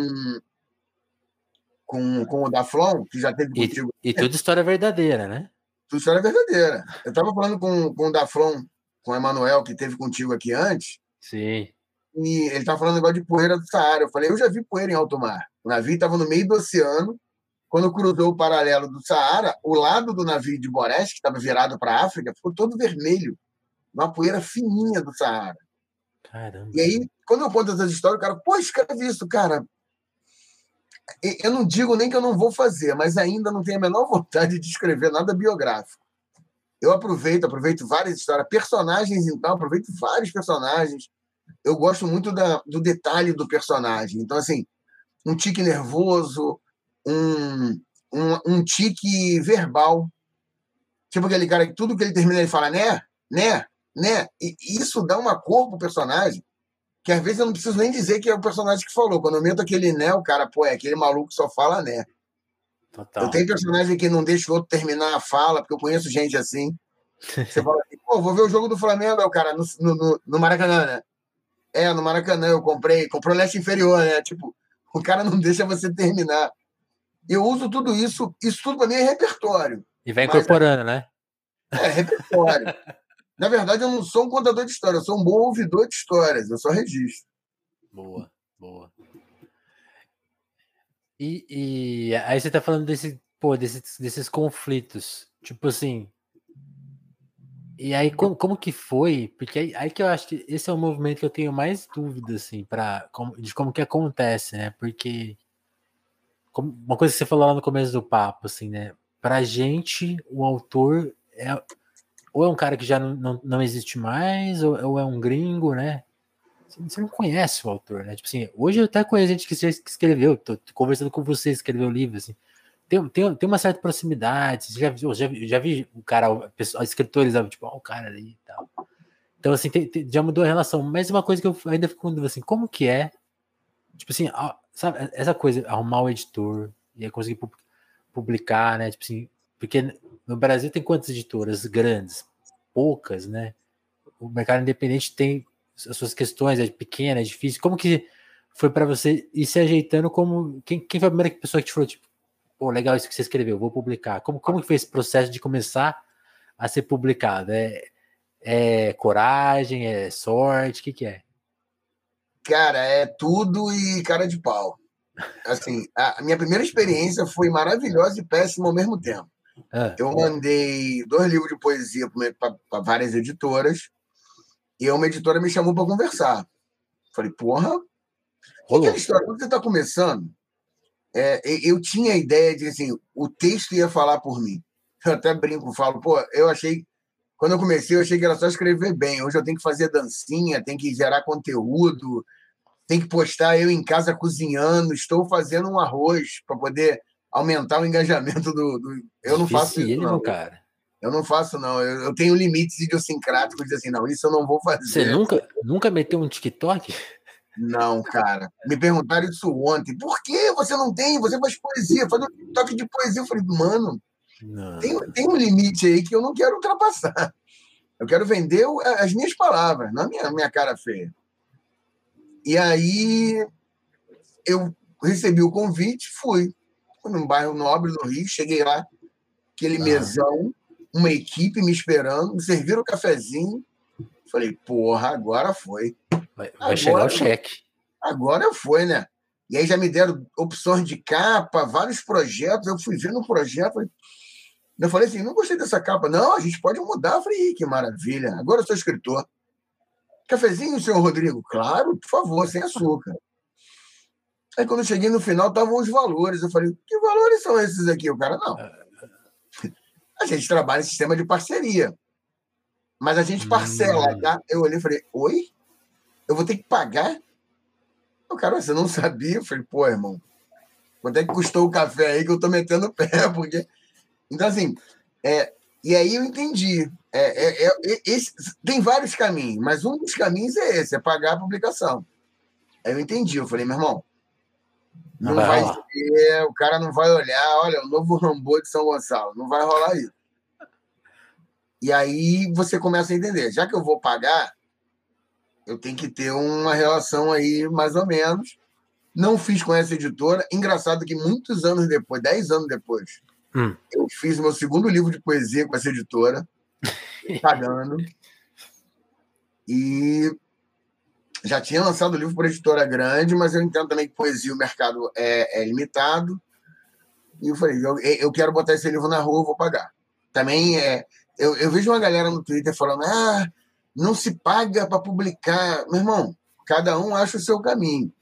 com, com o Daflon, que já teve contigo. E, tudo história verdadeira, né? Tudo história verdadeira. Eu tava falando com, com o Daflon, com o Emanuel, que teve contigo aqui antes. Sim. E ele tava falando negócio de poeira do Saara. Eu falei, eu já vi poeira em alto mar. O navio estava no meio do oceano. Quando cruzou o paralelo do Saara, o lado do navio de Borés, que estava virado para a África, ficou todo vermelho uma poeira fininha do Saara. Caramba. E aí, quando eu conto essas histórias, o cara, pô, escreve isso, cara. Eu não digo nem que eu não vou fazer, mas ainda não tenho a menor <laughs> vontade de escrever nada biográfico. Eu aproveito, aproveito várias histórias, personagens então, aproveito vários personagens. Eu gosto muito da, do detalhe do personagem. Então, assim, um tique nervoso, um, um, um tique verbal. Tipo aquele cara que tudo que ele termina ele fala, né? Né? Né? E isso dá uma cor pro personagem que às vezes eu não preciso nem dizer que é o personagem que falou. Quando eu meto aquele né, o cara, pô, é aquele maluco que só fala né. Total. Eu tenho personagem que não deixa o outro terminar a fala, porque eu conheço gente assim. Você fala assim, pô, vou ver o jogo do Flamengo, é o cara, no, no, no, Maracanã, né? É, no Maracanã eu comprei, comprou leste inferior, né? Tipo, o cara não deixa você terminar. Eu uso tudo isso, isso tudo para mim é repertório. E vai incorporando, mas, né? É, repertório. <laughs> Na verdade, eu não sou um contador de histórias, eu sou um bom ouvidor de histórias, eu só registro. Boa, boa. E, e aí você tá falando desse, pô, desses, desses conflitos. Tipo assim. E aí, como, como que foi? Porque aí, aí, que eu acho que esse é o movimento que eu tenho mais dúvida, assim, pra, como, de como que acontece, né? Porque. Como, uma coisa que você falou lá no começo do papo, assim, né? Pra gente, o autor é, ou é um cara que já não, não, não existe mais, ou, ou, é um gringo, né? Você não conhece o autor, né? Tipo assim, hoje eu até conheço gente que, que escreveu, tô, conversando com você, escreveu o livro, assim. Tem, tem, tem uma certa proximidade, já, já, já vi o cara, pessoal, escritores, tipo, ó, o cara ali e tal. Então, assim, tem, tem, já mudou a relação. Mas uma coisa que eu ainda fico com assim, como que é, tipo assim, sabe, essa coisa, arrumar o editor e aí conseguir publicar, né? Tipo assim, porque no Brasil tem quantas editoras grandes? Poucas, né? O mercado independente tem as suas questões, é pequena, é difícil. Como que foi para você ir se ajeitando como quem, quem foi a primeira pessoa que te falou tipo, pô, legal isso que você escreveu, vou publicar. Como como que foi esse processo de começar a ser publicado? É, é coragem, é sorte, o que que é? Cara, é tudo e cara de pau. Assim, a minha primeira experiência foi maravilhosa e péssima ao mesmo tempo. Ah, eu mandei dois livros de poesia para várias editoras e uma editora me chamou para conversar. Falei, porra, que aquela história, quando você está começando, é, eu tinha a ideia de assim, o texto ia falar por mim. Eu até brinco, falo, pô, eu achei, quando eu comecei, eu achei que era só escrever bem. Hoje eu tenho que fazer dancinha, tenho que gerar conteúdo, tem que postar eu em casa cozinhando, estou fazendo um arroz para poder aumentar o engajamento do. do... Eu não faço isso. Não. cara. Eu não faço, não. Eu, eu tenho limites idiosincráticos de assim, não, isso eu não vou fazer. Você nunca, nunca meteu um TikTok? Não, cara. Me perguntaram isso ontem. Por que você não tem? Você faz poesia, faz um toque de poesia. Eu falei, mano, tem, tem um limite aí que eu não quero ultrapassar. Eu quero vender as minhas palavras, não a minha, minha cara feia. E aí eu recebi o convite, fui. Num bairro nobre do Rio, cheguei lá, aquele ah. mesão, uma equipe me esperando, me serviram um cafezinho. Falei, porra, agora foi. Vai, vai agora, chegar o cheque. Agora foi, né? E aí já me deram opções de capa, vários projetos. Eu fui vendo um projeto. Eu falei assim: não gostei dessa capa. Não, a gente pode mudar. Eu falei: que maravilha. Agora eu sou escritor. Cafezinho, senhor Rodrigo? Claro, por favor, sem açúcar. Aí quando eu cheguei no final, estavam os valores. Eu falei: que valores são esses aqui? O cara, não. <laughs> A gente trabalha em sistema de parceria. Mas a gente parcela, hum. tá? Eu olhei e falei: oi? Eu vou ter que pagar? O cara, você não sabia? Eu falei: pô, irmão, quanto é que custou o café aí que eu tô metendo o pé? <laughs> Porque. Então, assim, é, e aí eu entendi. É, é, é, esse, tem vários caminhos, mas um dos caminhos é esse, é pagar a publicação. Aí eu entendi, eu falei, meu irmão, não vai, vai ser, o cara não vai olhar, olha, o novo Rambo de São Gonçalo, não vai rolar isso. E aí você começa a entender, já que eu vou pagar, eu tenho que ter uma relação aí, mais ou menos. Não fiz com essa editora. Engraçado que muitos anos depois, dez anos depois, hum. eu fiz meu segundo livro de poesia com essa editora, <laughs> pagando. E já tinha lançado o livro por editora grande, mas eu entendo também que poesia o mercado é, é limitado. E eu falei, eu, eu quero botar esse livro na rua, vou pagar. Também é. Eu, eu vejo uma galera no Twitter falando, ah, não se paga para publicar. Meu irmão, cada um acha o seu caminho.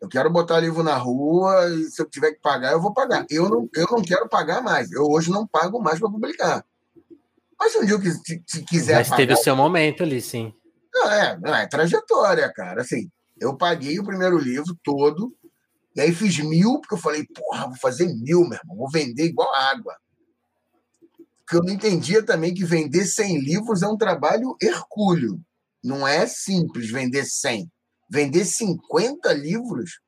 Eu quero botar livro na rua e se eu tiver que pagar, eu vou pagar. Eu não, eu não quero pagar mais. Eu hoje não pago mais para publicar. Mas se um dia eu se, se quiser. Mas teve pagar, o seu momento ali, sim. Não, é, não, é trajetória, cara. Assim, eu paguei o primeiro livro todo, e aí fiz mil, porque eu falei, porra, vou fazer mil, meu irmão, vou vender igual água. Porque eu não entendia também que vender 100 livros é um trabalho hercúleo. Não é simples vender 100. Vender 50 livros.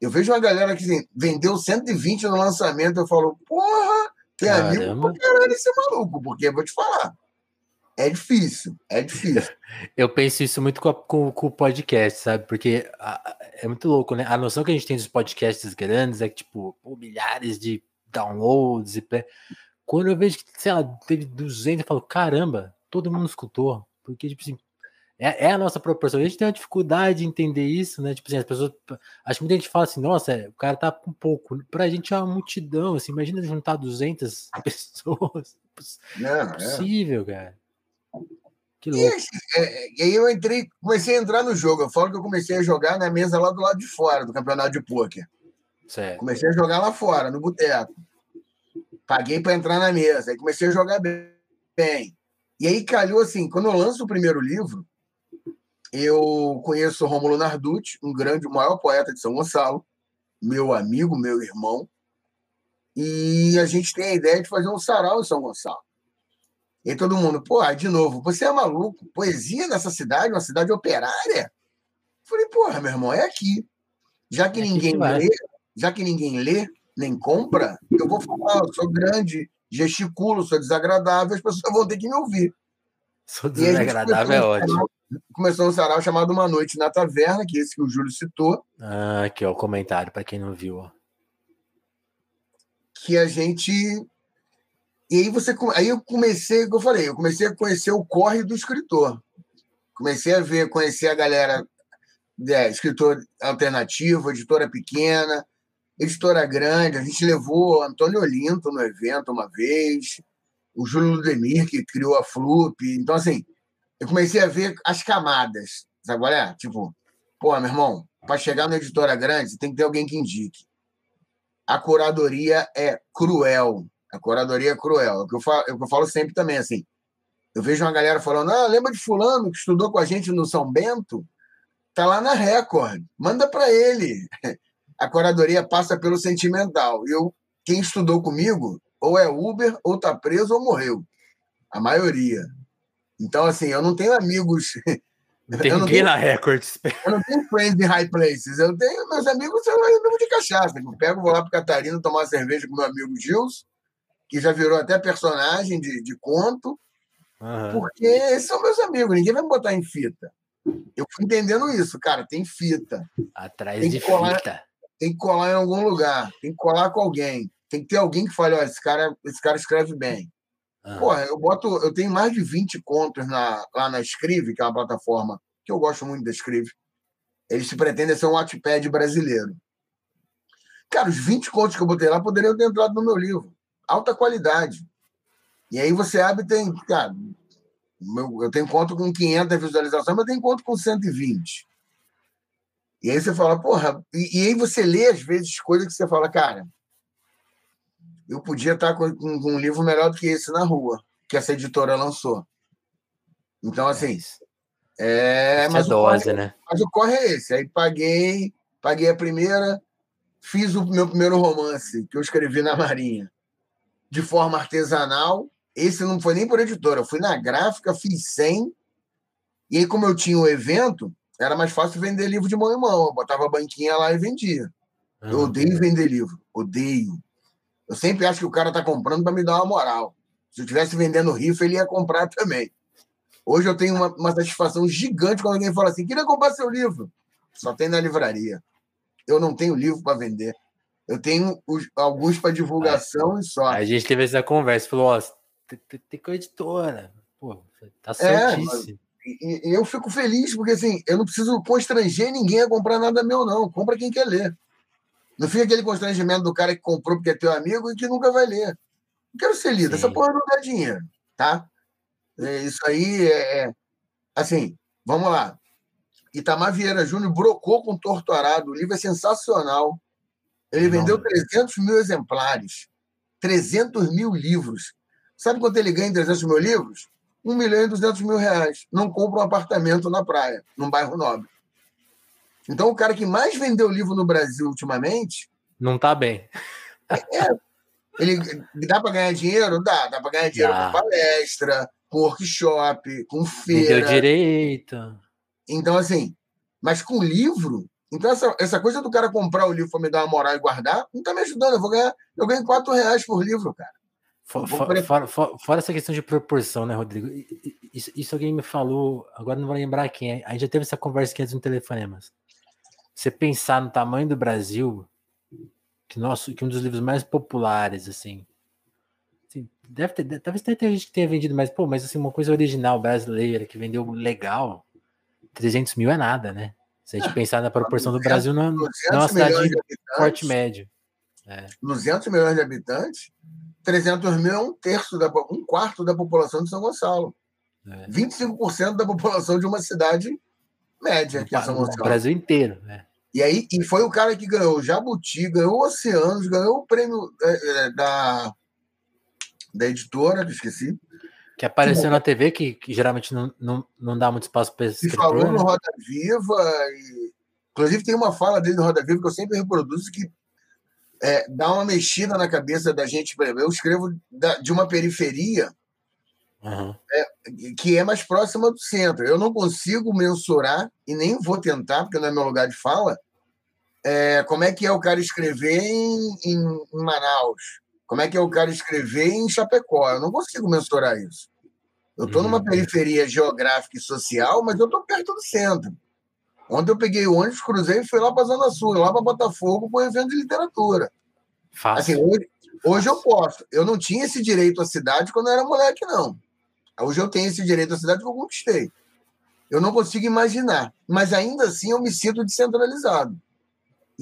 Eu vejo uma galera que assim, vendeu 120 no lançamento, eu falo, porra, tem amigo pra caralho esse maluco, porque eu vou te falar. É difícil, é difícil. <laughs> Eu penso isso muito com, a, com, com o podcast, sabe? Porque a, é muito louco, né? A noção que a gente tem dos podcasts grandes é que, tipo, milhares de downloads e. Quando eu vejo que, sei lá, teve 200, eu falo, caramba, todo mundo escutou. Porque, tipo assim, é, é, a nossa proporção. A gente tem uma dificuldade de entender isso, né? Tipo assim, as pessoas. Acho que muita gente fala assim, nossa, é, o cara tá com pouco. Pra gente é uma multidão, assim, imagina juntar 200 <laughs> pessoas. Não, é possível, é. cara. Que louco. E, é, e, aí eu entrei, comecei a entrar no jogo. Eu falo que eu comecei a jogar na mesa lá do lado de fora do campeonato de pôquer. Certo. Comecei a jogar lá fora, no boteco. Paguei para entrar na mesa. Aí comecei a jogar bem. E aí calhou assim, quando eu lanço o primeiro livro, eu conheço o Rômulo Narducci, um grande, o maior poeta de São Gonçalo, meu amigo, meu irmão. E a gente tem a ideia de fazer um sarau em São Gonçalo. E aí todo mundo, pô, de novo, você é maluco? Poesia nessa cidade, uma cidade operária? Falei, porra, meu irmão, é aqui. Já que é ninguém lê, já que ninguém lê, nem compra, eu vou falar, eu sou grande, gesticulo, sou desagradável, as pessoas vão ter que me ouvir. Sou desagradável é ótimo. Começou um sarau chamado Uma Noite na Taverna, que é esse que o Júlio citou. Ah, aqui, ó, o comentário, para quem não viu. Ó. Que a gente e aí você aí eu comecei, como eu falei, eu comecei a conhecer o corre do escritor. Comecei a ver, conhecer a galera, é, escritor alternativo, editora pequena, editora grande. A gente levou Antônio Olinto no evento uma vez, o Júlio Ludemir, que criou a Flup. Então, assim, eu comecei a ver as camadas. Sabe qual é? Tipo, pô, meu irmão, para chegar na editora grande, tem que ter alguém que indique. A curadoria é cruel a curadoria é cruel. É o que eu falo, é o que eu falo sempre também, assim. Eu vejo uma galera falando, ah, lembra de fulano que estudou com a gente no São Bento? Tá lá na Record. Manda para ele. <laughs> A curadoria passa pelo sentimental. Eu, quem estudou comigo, ou é Uber, ou tá preso, ou morreu. A maioria. Então, assim, eu não tenho amigos. <laughs> Não tem ninguém tenho, na Record. Eu não tenho friends in high places. Eu tenho meus amigos, são amigos de cachaça. Eu pego, vou lá para Catarina tomar cerveja com meu amigo Gils, que já virou até personagem de, de conto, uhum. porque esses são meus amigos. Ninguém vai me botar em fita. Eu fui entendendo isso, cara. Tem fita. Atrás tem de colar, fita. Tem que colar em algum lugar. Tem que colar com alguém. Tem que ter alguém que fale: ó, esse cara, esse cara escreve bem. Uhum. Porra, eu boto, eu tenho mais de 20 contos na, lá na Scrive, que é uma plataforma que eu gosto muito da Scrive. Eles se pretendem ser um Wattpad brasileiro. Cara, os 20 contos que eu botei lá poderiam ter entrado no meu livro. Alta qualidade. E aí você abre e tem, cara, eu tenho conto com 500 visualizações, mas eu tenho conto com 120. E aí você fala, porra, e, e aí você lê às vezes coisas que você fala, cara, eu podia estar com, com, com, um livro melhor do que esse na rua, que essa editora lançou. Então, assim. É, mas, é dose, corre, né? mas o corre é esse. Aí paguei, paguei a primeira, fiz o meu primeiro romance, que eu escrevi na Marinha, de forma artesanal. Esse não foi nem por editora, eu fui na gráfica, fiz 100. E aí, como eu tinha o um evento, era mais fácil vender livro de mão em mão. Eu botava a banquinha lá e vendia. Eu ah, odeio vender livro. Odeio. Eu sempre acho que o cara está comprando para me dar uma moral. Se eu estivesse vendendo rifa, ele ia comprar também. Hoje eu tenho uma, uma, satisfação gigante quando alguém fala assim: queria comprar seu livro. Só tem na livraria. Eu não tenho livro para vender. Eu tenho os, alguns para divulgação e só. A gente teve essa conversa, falou: ó, tem, a editora. Pô, tá é, certíssimo. É, eu fico feliz, porque assim, eu não preciso constranger ninguém a comprar nada meu, não. Compra quem quer ler. Não fica aquele constrangimento do cara que comprou porque é teu amigo e que nunca vai ler. Não quero ser lido. Essa porra não dá dinheiro, tá? É, isso aí é, é. Assim, vamos lá. Itamar Vieira Júnior brocou com Torturado. O livro é sensacional. Ele não. vendeu 300 mil exemplares. 300 mil livros. Sabe quanto ele ganha em 300 mil livros? 1 milhão e 200 mil reais. Não compra um apartamento na praia, num bairro nobre. Então, o cara que mais vendeu livro no Brasil ultimamente. Não está bem. É, ele dá para ganhar dinheiro? Dá, dá para ganhar dinheiro dá. com palestra, com workshop, com feira. Deu direito. Então, assim, mas com livro. Então, essa, essa coisa do cara comprar o livro para me dar uma moral e guardar, não está me ajudando. Eu vou ganhar, eu ganho 4 reais por livro, cara. For, fora, fora, fora, essa questão de proporção, né, Rodrigo? Isso, isso, alguém me falou, agora não vou lembrar quem. A gente já teve essa conversa aqui antes no telefonemas você pensar no tamanho do Brasil, que nosso, que um dos livros mais populares, assim, assim deve ter, talvez tenha gente que tenha vendido mais, pô, mas assim, uma coisa original brasileira que vendeu legal, 300 mil é nada, né? Se a gente pensar na proporção do Brasil, não, não é uma cidade de porte médio. É. 200 milhões de habitantes, 300 mil é um terço, da, um quarto da população de São Gonçalo. É. 25% da população de uma cidade média que é São Gonçalo. O Brasil inteiro, né? E aí e foi o cara que ganhou o Jabuti, ganhou o Oceanos, ganhou o prêmio é, é, da, da editora, que esqueci. Que apareceu na TV, que, que, geralmente não, não, não dá muito espaço para esse. E falou no Roda Viva. E, inclusive, tem uma fala dele no Roda Viva que eu sempre reproduzo que é, dá uma mexida na cabeça da gente. Eu escrevo da, de uma periferia Uhum. É, que é mais próxima do centro. Eu não consigo mensurar, e nem vou tentar, porque não é meu lugar de fala, é, como é que é o cara escrever em, em, em, Manaus, como é que é o cara escrever em Chapecó. Eu não consigo mensurar isso. Eu estou uhum. numa periferia geográfica e social, mas eu estou perto do centro. Ontem eu peguei o ônibus, cruzei e fui lá para a Zona Sul, lá para Botafogo, para um evento de literatura. Fácil. Assim, hoje, hoje eu posso. Eu não tinha esse direito à cidade quando eu era moleque, não. Hoje eu tenho esse direito à cidade que eu conquistei. Eu não consigo imaginar. Mas ainda assim eu me sinto descentralizado.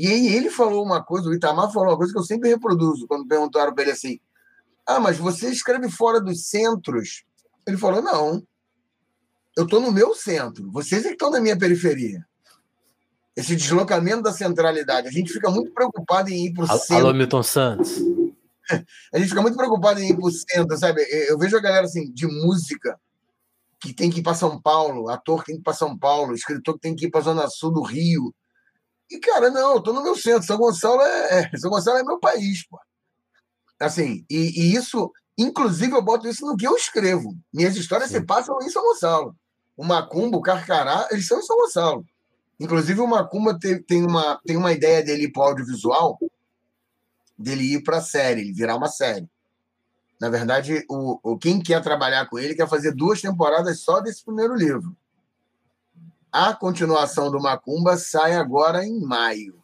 E aí ele falou uma coisa, o Itamar falou uma coisa que eu sempre reproduzo quando perguntaram para ele assim: Ah, mas você escreve fora dos centros? Ele falou: Não. Eu estou no meu centro. Vocês é que estão na minha periferia. Esse deslocamento da centralidade. A gente fica muito preocupado em ir para o centro. Alô, Milton Santos <laughs> a gente fica muito preocupado em ir pro centro, sabe? Eu vejo a galera assim, de música. que tem que ir para São Paulo, ator que tem que ir para São Paulo, escritor que tem que ir para a Zona Sul do Rio. E, cara, não, eu tô no meu centro. São Gonçalo é, é São Gonçalo é meu país, pô. Assim, e, e, isso, inclusive, eu boto isso no que eu escrevo. Minhas histórias Sim. se passam em São Gonçalo. O Macumba, o Carcará, eles são em São Gonçalo. Inclusive, o Macumba tem, tem, uma, tem uma ideia dele ir para o audiovisual, dele ir para a série, ele virar uma série. Na verdade, o, o, quem quer trabalhar com ele quer fazer duas temporadas só desse primeiro livro. A continuação do Macumba sai agora em maio.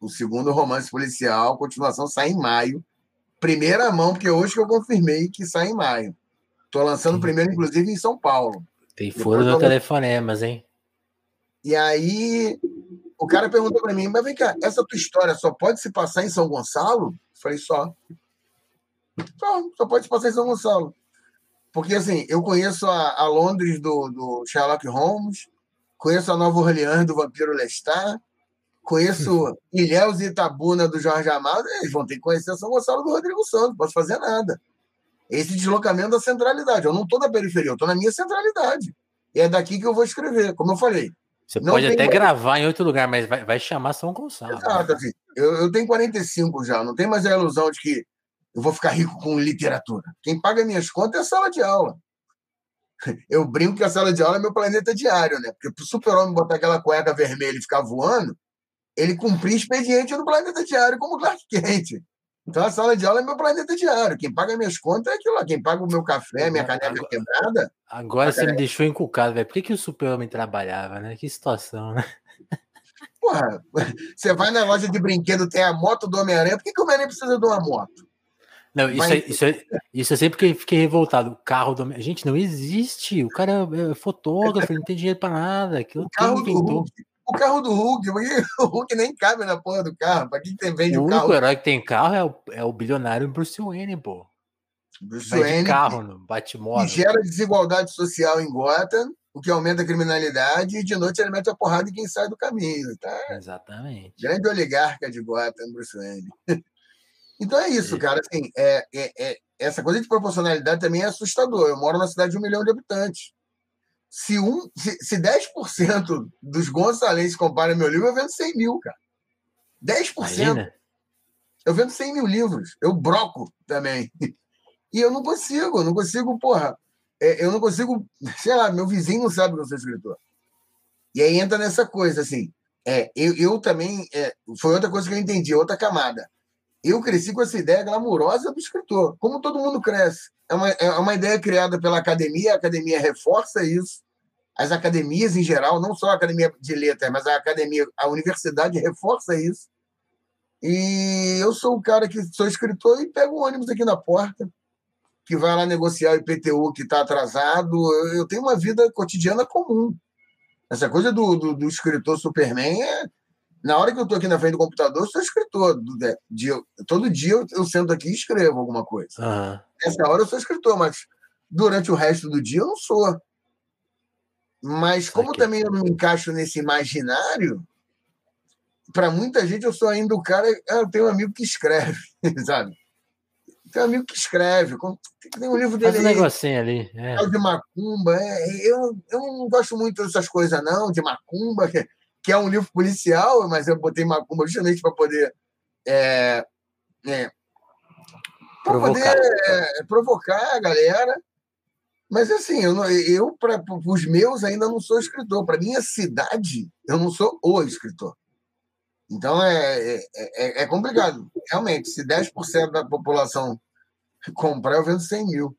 O segundo romance policial, a continuação sai em maio. Primeira mão, porque hoje que eu confirmei que sai em maio. Estou lançando o primeiro, inclusive, em São Paulo. Tem furo no telefonemas, hein? E aí, o cara perguntou para mim, mas vem cá, essa tua história só pode se passar em São Gonçalo? Eu falei, só. Só, só pode se passar em São Gonçalo. Porque, assim, eu conheço a, a Londres do, do, Sherlock Holmes, conheço a Nova Orleans do Vampiro Lestat, conheço Ilhéus e Itabuna do Jorge Amado, eles vão ter que conhecer São Gonçalo do Rodrigo Santos, não posso fazer nada. Esse deslocamento da centralidade. Eu não estou na periferia, eu estou na minha centralidade. E é daqui que eu vou escrever, como eu falei. Você não pode até mais... gravar em outro lugar, mas vai, vai chamar São Gonçalo. Exato, assim, eu, eu tenho 45 já, não tem mais a ilusão de que eu vou ficar rico com literatura. Quem paga minhas contas é a sala de aula. Eu brinco que a sala de aula é meu planeta diário, né? Porque para o super-homem botar aquela cueca vermelha e ficar voando, ele cumprir expediente no planeta diário como Clark Kent. Então a sala de aula é meu planeta diário. Quem paga minhas contas é aquilo lá. Quem paga o meu café, minha caneca agora, quebrada. Agora você me deixou encucado, velho. Por que, que o super-homem trabalhava, né? Que situação, né? Porra, <laughs> você vai na loja de brinquedo, tem a moto do Homem-Aranha. Por que, que o Homem-Aranha precisa de uma moto? Não, isso, Mas... é, isso, é, isso é sempre que eu fiquei revoltado. O carro do. Gente, não existe. O cara é fotógrafo, ele não tem dinheiro para nada. Aquilo o carro do Hulk. O carro do Hulk, <laughs> o Hulk nem cabe na porra do carro. Para quem tem, vende o, o carro? O herói que tem carro é o, é o bilionário Bruce Wayne, pô. Bruce Vai Wayne. carro no Batmóvel. E gera desigualdade social em Gotham, o que aumenta a criminalidade, e de noite ele mete a porrada em quem sai do caminho. Tá? Exatamente. Grande oligarca de Gotham, Bruce Wayne. <laughs> Então é isso, cara. Assim, é, é, é, essa coisa de proporcionalidade também é assustador. Eu moro numa cidade de um milhão de habitantes. Se, um, se, se 10% dos gonçalenses comparem meu livro, eu vendo 100 mil, cara. 10%. Imagina. Eu vendo 100 mil livros. Eu broco também. E eu não consigo, eu não consigo, porra. É, eu não consigo, sei lá, meu vizinho não sabe que eu sou escritor. E aí entra nessa coisa, assim. É, eu, eu também. É, foi outra coisa que eu entendi, outra camada eu cresci com essa ideia glamurosa do escritor, como todo mundo cresce. É uma, é uma ideia criada pela academia, a academia reforça isso. As academias em geral, não só a academia de letras, mas a academia, a universidade reforça isso. E eu sou o cara que sou escritor e pego o ônibus aqui na porta, que vai lá negociar o IPTU que está atrasado. Eu tenho uma vida cotidiana comum. Essa coisa do, do, do escritor Superman é, na hora que eu estou aqui na frente do computador, eu sou escritor. Do, de, todo dia eu, eu sento aqui e escrevo alguma coisa. Uhum. Nessa hora eu sou escritor, mas durante o resto do dia eu não sou. Mas como okay. também eu não me encaixo nesse imaginário, para muita gente eu sou ainda o cara. Ah, eu tenho um amigo que escreve, <laughs> sabe? Tem um amigo que escreve. Tem um livro dele. Faz um negocinho ali. É. de macumba. É, eu, eu não gosto muito dessas coisas, não, de macumba. Que, que é um livro policial, mas eu botei Macumba justamente para poder. É, é, provocar. poder é, provocar a galera. Mas assim, eu, eu para os meus ainda não sou escritor. Para minha cidade, eu não sou o escritor. Então é, é, é, é complicado. Realmente, se 10% da população comprar, eu vendo 100 mil.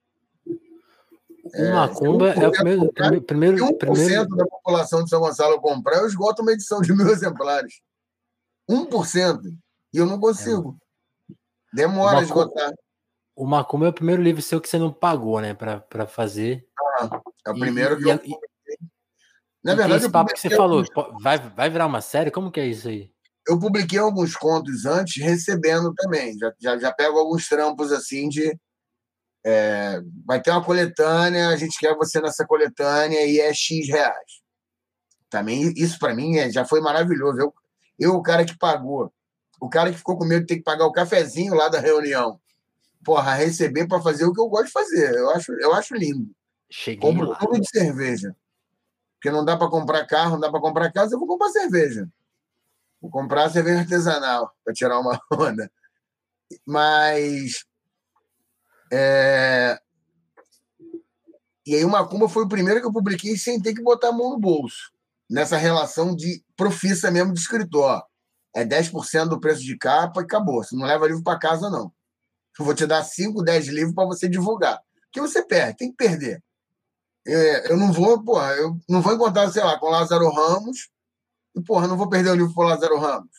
O Macumba é, é o primeiro. Comprar, primeiro, se 1% primeiro... da população de São Gonçalo comprar, eu esgoto uma edição de mil <laughs> exemplares. 1%. E eu não consigo. Demora a esgotar. O Macumba é o primeiro livro seu que você não pagou, né? Para fazer. Ah, é o primeiro e, que eu. E, Na verdade, esse papo que você falou, vai, vai virar uma série? Como que é isso aí? Eu publiquei alguns contos antes, recebendo também. Já, já, já pego alguns trampos assim de é, vai ter uma coletânea, a gente quer você nessa coletânea e é X reais. Também, isso para mim é, já foi maravilhoso. Eu, eu, o cara que pagou, o cara que ficou com medo de ter que pagar o cafezinho lá da reunião, porra, receber para fazer o que eu gosto de fazer. Eu acho, eu acho lindo. Cheguei Compro lá. tudo de cerveja. Porque não dá para comprar carro, não dá para comprar casa, eu vou comprar cerveja. Vou comprar cerveja artesanal para tirar uma <laughs> onda. Mas. É, E aí, o Macumba foi o primeiro que eu publiquei sem ter que botar a mão no bolso. Nessa relação de profissa mesmo de escritor. É 10% do preço de capa e acabou. Você não leva livro para casa, não. Eu vou te dar 5, 10 livros para você divulgar. Que você perde, tem que perder. É, eu não vou, porra, eu não vou encontrar, sei lá, com Lázaro Ramos e, porra, não vou perder o livro para Lázaro Ramos.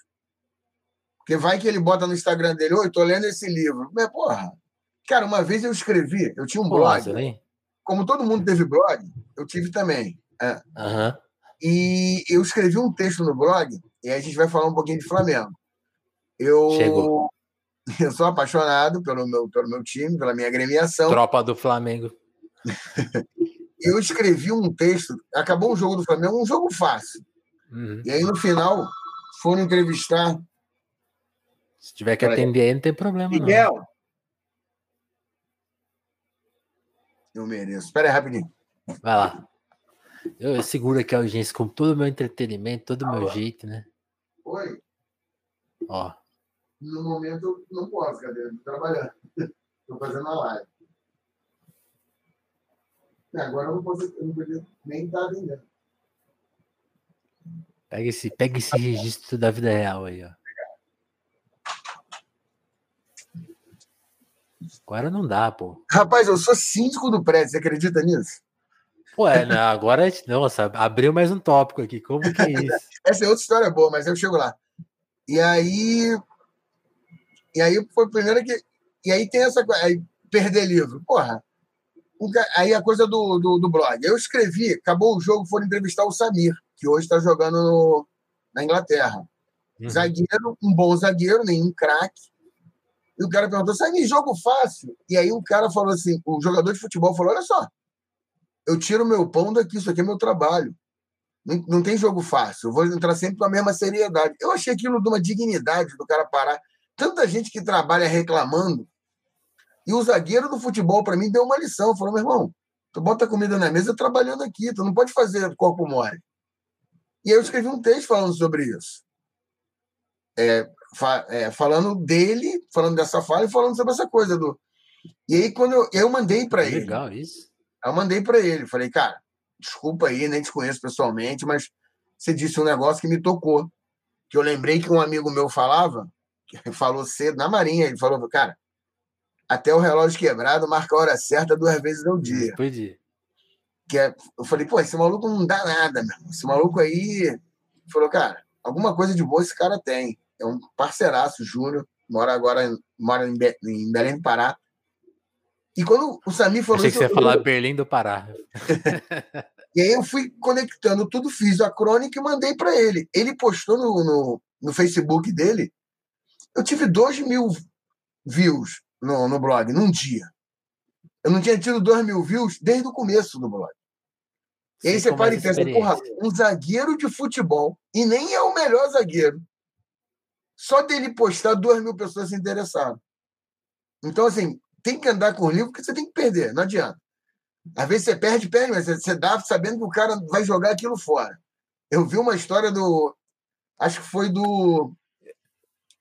Porque vai que ele bota no Instagram dele, oi, tô lendo esse livro. Mas, porra, cara, uma vez eu escrevi, eu tinha um blog. Hein? Como todo mundo teve blog, eu tive também. é. Aham. E eu escrevi um texto no blog, e aí a gente vai falar um pouquinho de Flamengo. Eu, Chegou. <laughs> eu sou apaixonado pelo meu, pelo meu time, pela minha agremiação. Tropa do Flamengo. <laughs> Eu escrevi um texto, acabou o jogo do Flamengo, um jogo fácil. Uhum. E aí, no final, foram entrevistar Se tiver que atender aí, não tem problema, não. Miguel. Eu mereço. Espera aí, rapidinho. Vai lá. Eu, eu seguro aqui a audiência com todo o meu entretenimento, todo o meu jeito, né? Oi. Ó. No momento, eu não posso, cadê? Estou trabalhando. <laughs> Estou fazendo a live. É, Agora eu não posso, eu não podia nem estar atendendo. Pega esse, pega esse registro da vida real aí, ó. Agora não dá, pô. Rapaz, eu sou síndico do prédio, você acredita nisso? Pô, é, né? agora, nossa, abriu mais um tópico aqui. Como que é isso? <laughs> Essa é outra história boa, mas eu chego lá. E aí. E aí foi a primeira que. E aí tem essa coisa. Aí perder livro. Porra. Aí a coisa do, do, do blog. Eu escrevi, acabou o jogo, foram entrevistar o Samir, que hoje está jogando no- na Inglaterra. Uhum. Zagueiro, um bom zagueiro, nenhum craque. E o cara perguntou: Samir, jogo fácil? E aí o cara falou assim: o jogador de futebol falou: olha só, eu tiro meu pão daqui, isso aqui é meu trabalho. Não, não tem jogo fácil. Eu vou entrar sempre com a mesma seriedade. Eu achei aquilo de uma dignidade do cara parar. Tanta gente que trabalha reclamando. E o zagueiro do futebol, para mim, deu uma lição. Falou, meu irmão, tu bota comida na mesa trabalhando aqui, tu não pode fazer corpo mole. E aí eu escrevi um texto falando sobre isso. É, fa- é, falando dele, falando dessa fala e falando sobre essa coisa do. E aí, quando eu, eu mandei para ele. Legal isso. Eu mandei para ele, falei, cara, desculpa aí, nem te conheço pessoalmente, mas você disse um negócio que me tocou. Que eu lembrei que um amigo meu falava, que falou cedo na Marinha, ele falou, cara, até o relógio quebrado marca a hora certa duas vezes ao dia. Podia. Que é, eu falei, pô, esse maluco não dá nada, meu. irmão. Esse maluco aí falou, cara, alguma coisa de boa esse cara tem. É um parceiraço, Júnior, mora agora mora em, Be- em Belém do Pará. E quando o Samir falou Achei que isso, você ia eu- falar Berlim do Pará. <laughs> E aí eu fui conectando tudo, fiz a crônica e mandei para ele. Ele postou no, no, no Facebook dele. Eu tive 2 mil views no, no blog, num dia. Eu não tinha tido 2 mil views desde o começo do blog. E aí você para e pensa, porra, um zagueiro de futebol, e nem é o melhor zagueiro. Só dele postar, 2 mil pessoas se interessaram. Então, assim, tem que andar com o livro, porque você tem que perder, não adianta. Às vezes você perde, perde, mas você- dá sabendo que o cara vai jogar aquilo fora. Eu vi uma história do. Acho que foi do.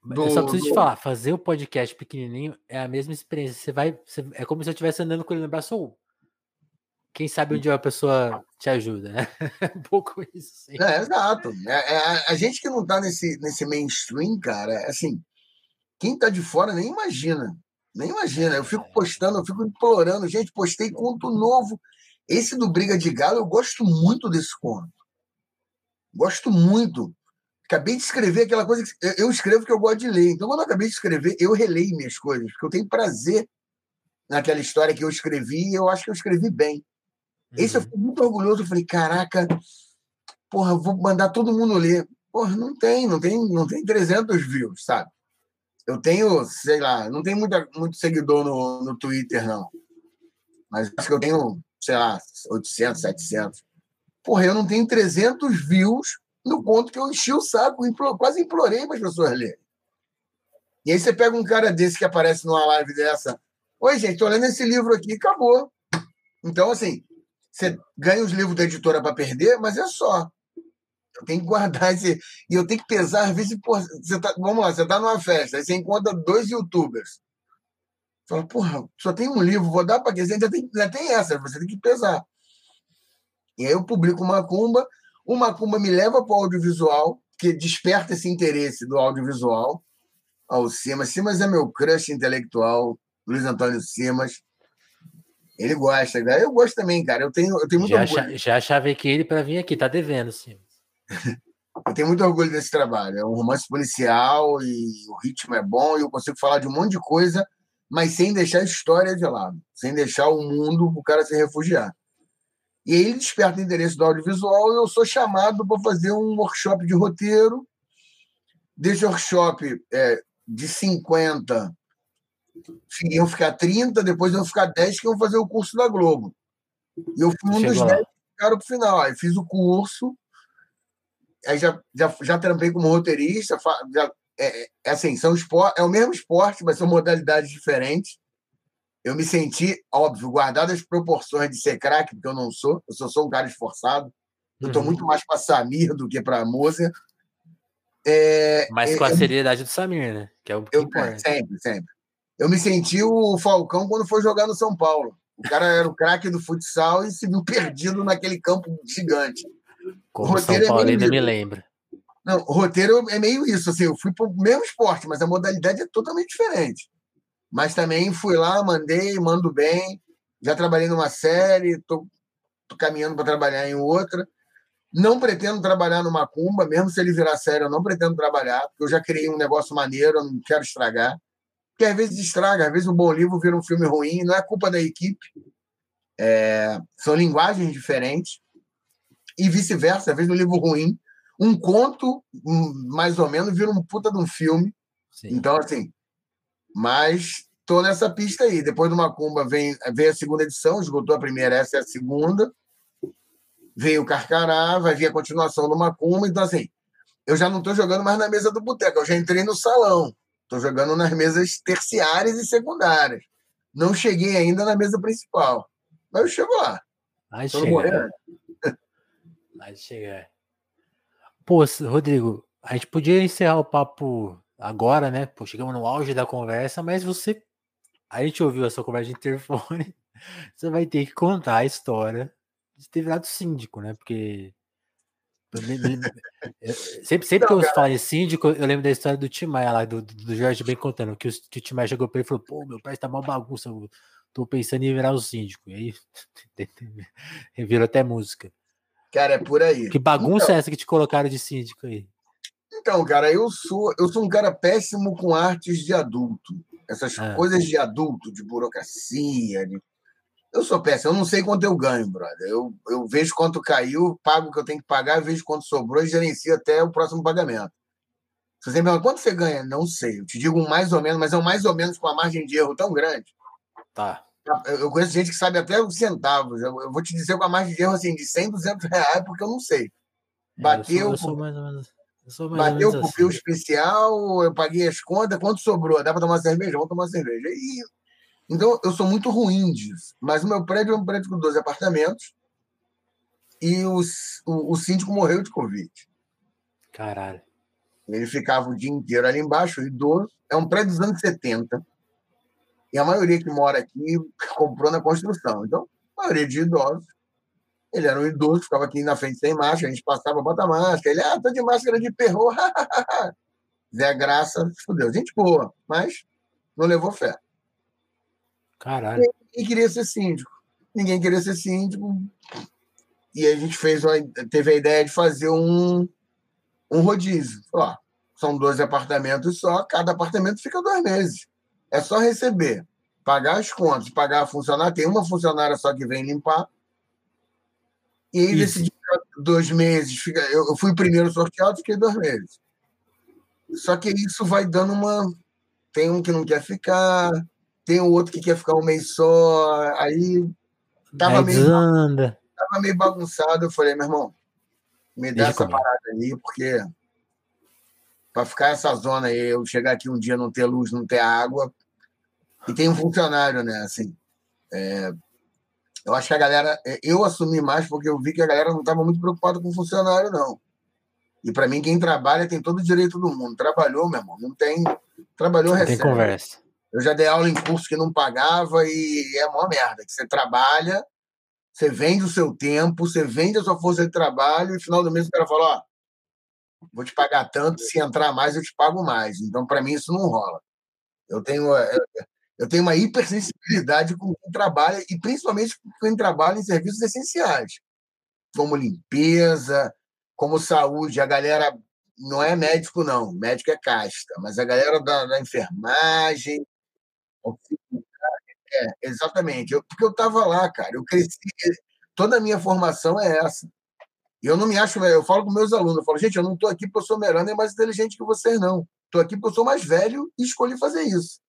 eu só do- preciso te do- falar, fazer o podcast pequenininho é a mesma experiência. Você vai, você- é como se eu estivesse andando com ele no braço. Quem sabe um dia a pessoa te ajuda, né? É <laughs> um pouco isso. Sim. É, exato. É, é, a- gente que não tá nesse, nesse mainstream, cara, é assim, quem tá de fora nem imagina. Nem imagina. Eu fico postando, eu fico implorando. Gente, postei conto novo. Esse do Briga de Galo, eu gosto muito desse conto. Gosto muito. Acabei de escrever aquela coisa que eu- eu escrevo que eu gosto de ler. Então, quando eu acabei de escrever, eu releio minhas coisas, porque eu tenho prazer naquela história que eu escrevi e eu acho que eu escrevi bem. Esse eu Uhum. fico muito orgulhoso. Eu falei, caraca, porra, vou mandar todo mundo ler. Porra, não tem, não tem, não tem 300 views, sabe? Eu tenho, sei lá, não tenho muita, muito seguidor no, no Twitter, não. Mas acho que eu tenho, sei lá, 800, 700. Porra, eu não tenho 300 views no conto que eu enchi o saco, implo- quase implorei para as pessoas lerem. E aí você pega um cara desse que aparece numa live dessa. Oi, gente, tô lendo esse livro aqui, acabou. Então, assim, você ganha os livros da editora para perder, mas é só. Eu tenho que guardar esse. E eu tenho que pesar, às vezes, porra, você tá, vamos lá, você está numa festa, aí você encontra dois youtubers. Fala, porra, só tem um livro, vou dar para quem? Ainda tem, ainda tem essa, você tem que pesar. E aí eu publico uma cumba, uma cumba me leva para o audiovisual, que desperta esse interesse do audiovisual ao Simas. Simas é meu crush intelectual, Luiz Antônio Simas. Ele gosta, eu gosto também, cara. Eu tenho, eu tenho muito já, orgulho. Já chavei que ele para vir aqui, tá devendo, Simas. <laughs> eu tenho muito orgulho desse trabalho. É um romance policial e o ritmo é bom e eu consigo falar de um monte de coisa, mas sem deixar a história de lado, sem deixar o mundo o cara se refugiar. E aí ele desperta o interesse do audiovisual e eu sou chamado para fazer um workshop de roteiro. Desse workshop é, de 50, iam ficar 30, depois iam ficar 10 que iam fazer o curso da Globo. E eu fui um Chegou dos 10 que ficaram para o final. Aí fiz o curso, aí já, já, já trampei como roteirista. Já, é, é assim, são esporte, é o mesmo esporte, mas são modalidades diferentes. Eu me senti, óbvio, guardado as proporções de ser craque, porque eu não sou, eu só sou um cara esforçado. Eu estou uhum. muito mais para Samir do que para Moser. É, Mas com a seriedade do Samir, né? Que é o que eu, importa. Sempre, sempre. Eu me senti o Falcão quando foi jogar no São Paulo. O cara era o craque do futsal e se viu perdido naquele campo gigante. Como o roteiro São Paulo é ainda me lembra. Não, o roteiro é meio isso. Assim, eu fui para o mesmo esporte, mas a modalidade é totalmente diferente. Mas também fui lá, mandei, mando bem. Já trabalhei numa série, estou caminhando para trabalhar em outra. Não pretendo trabalhar numa cumba, mesmo se ele virar série, eu não pretendo trabalhar, porque eu já criei um negócio maneiro, eu não quero estragar. Porque às vezes estraga, às vezes um bom livro vira um filme ruim, não é culpa da equipe. É... são linguagens diferentes. E vice-versa, às vezes um livro ruim, um conto, mais ou menos, vira um puta de um filme. Sim. Então, assim, mas tô nessa pista aí. Depois do Macumba vem, vem a segunda edição, esgotou a primeira, essa é a segunda. Veio o Carcará, vai vir a continuação do Macumba. Então, assim, eu já não estou jogando mais na mesa do boteco, eu já entrei no salão. Estou jogando nas mesas terciárias e secundárias. Não cheguei ainda na mesa principal. Mas eu chego lá. Vai chegar. <laughs> Vai chegar. Pô, Rodrigo, a gente podia encerrar o papo agora, né? Pô, chegamos no auge da conversa, mas você. A gente ouviu a sua conversa de interfone. <laughs> Você vai ter que contar a história de ter virado síndico, né? Porque. Sempre sempre que eu falo em síndico, eu lembro da história do Timaya lá, do, do Jorge bem contando, que o, que o Timaya chegou pra ele e falou: pô, meu pai tá mal bagunça, eu tô pensando em virar o síndico. E aí <laughs> virou até música. Cara, é por aí. Que bagunça então, é essa que te colocaram de síndico aí? Então, cara, eu sou, eu sou um cara péssimo com artes de adulto. Essas ah. coisas de adulto, de burocracia. De... Eu sou péssimo, eu não sei quanto eu ganho, brother. Eu, eu vejo quanto caiu, pago o que eu tenho que pagar, vejo quanto sobrou e gerencio até o próximo pagamento. Se você me pergunta quanto você ganha, não sei. Eu te digo um mais ou menos, mas é um mais ou menos com uma margem de erro tão grande. Tá. Eu conheço gente que sabe até os centavos. Eu vou te dizer com a margem de erro assim, de 100, 200 reais, porque eu não sei. Bateu. É, eu sou, eu sou mais ou menos Bateu o assim. especial, eu paguei as contas, quanto sobrou? Dá para tomar cerveja? Vamos tomar cerveja. E, então, eu sou muito ruim disso. Mas o meu prédio é um prédio com 12 apartamentos e o, o, o síndico morreu de Covid. Caralho. Ele ficava o dia inteiro ali embaixo, idoso. É um prédio dos anos 70. E a maioria que mora aqui <laughs> comprou na construção. Então, a maioria de idosos ele era um idoso, ficava aqui na frente sem máscara, a gente passava, bota máscara. Ele, ah, tô de máscara de perro. <laughs> Zé Graça, fudeu. Gente boa, mas não levou fé. Caralho. Ninguém queria ser síndico. Ninguém queria ser síndico. E a gente fez uma, teve a ideia de fazer um, um rodízio. Ó, são 12 apartamentos só, cada apartamento fica dois meses. É só receber, pagar as contas, pagar a funcionária. Tem uma funcionária só que vem limpar e aí decidi dois meses. Eu fui o primeiro sorteado, fiquei dois meses. Só que isso vai dando uma. Tem um que não quer ficar, tem o outro que quer ficar um mês só. Aí tava meio, tava meio bagunçado. Eu falei, meu irmão, me dá Deixa essa comigo. parada aí, porque para ficar essa zona aí, eu chegar aqui um dia não ter luz, não ter água. E tem um funcionário, né? Assim, é, Eu acho que a galera. É, eu assumi mais porque eu vi que a galera não estava muito preocupada com o funcionário, não. E para mim, quem trabalha tem todo o direito do mundo. Trabalhou, meu irmão, não tem. Trabalhou, não recebe. Tem conversa. Eu já dei aula em curso que não pagava e é mó merda. Que você trabalha, você vende o seu tempo, você vende a sua força de trabalho e no final do mês o cara fala: ó, vou te pagar tanto, se entrar mais eu te pago mais. Então, para mim, isso não rola. Eu tenho, eh, eu tenho uma hipersensibilidade com quem trabalha, e principalmente com quem trabalha em serviços essenciais, como limpeza, como saúde. A galera não é médico, não, médico é casta, mas a galera da, da enfermagem. É, exatamente. Eu, porque eu estava lá, cara, eu cresci, toda a minha formação é essa. E eu não me acho, eu falo com meus alunos, eu falo, gente, eu não estou aqui porque eu sou melhor nem mais inteligente que vocês, não. Estou aqui porque eu sou mais velho e escolhi fazer isso.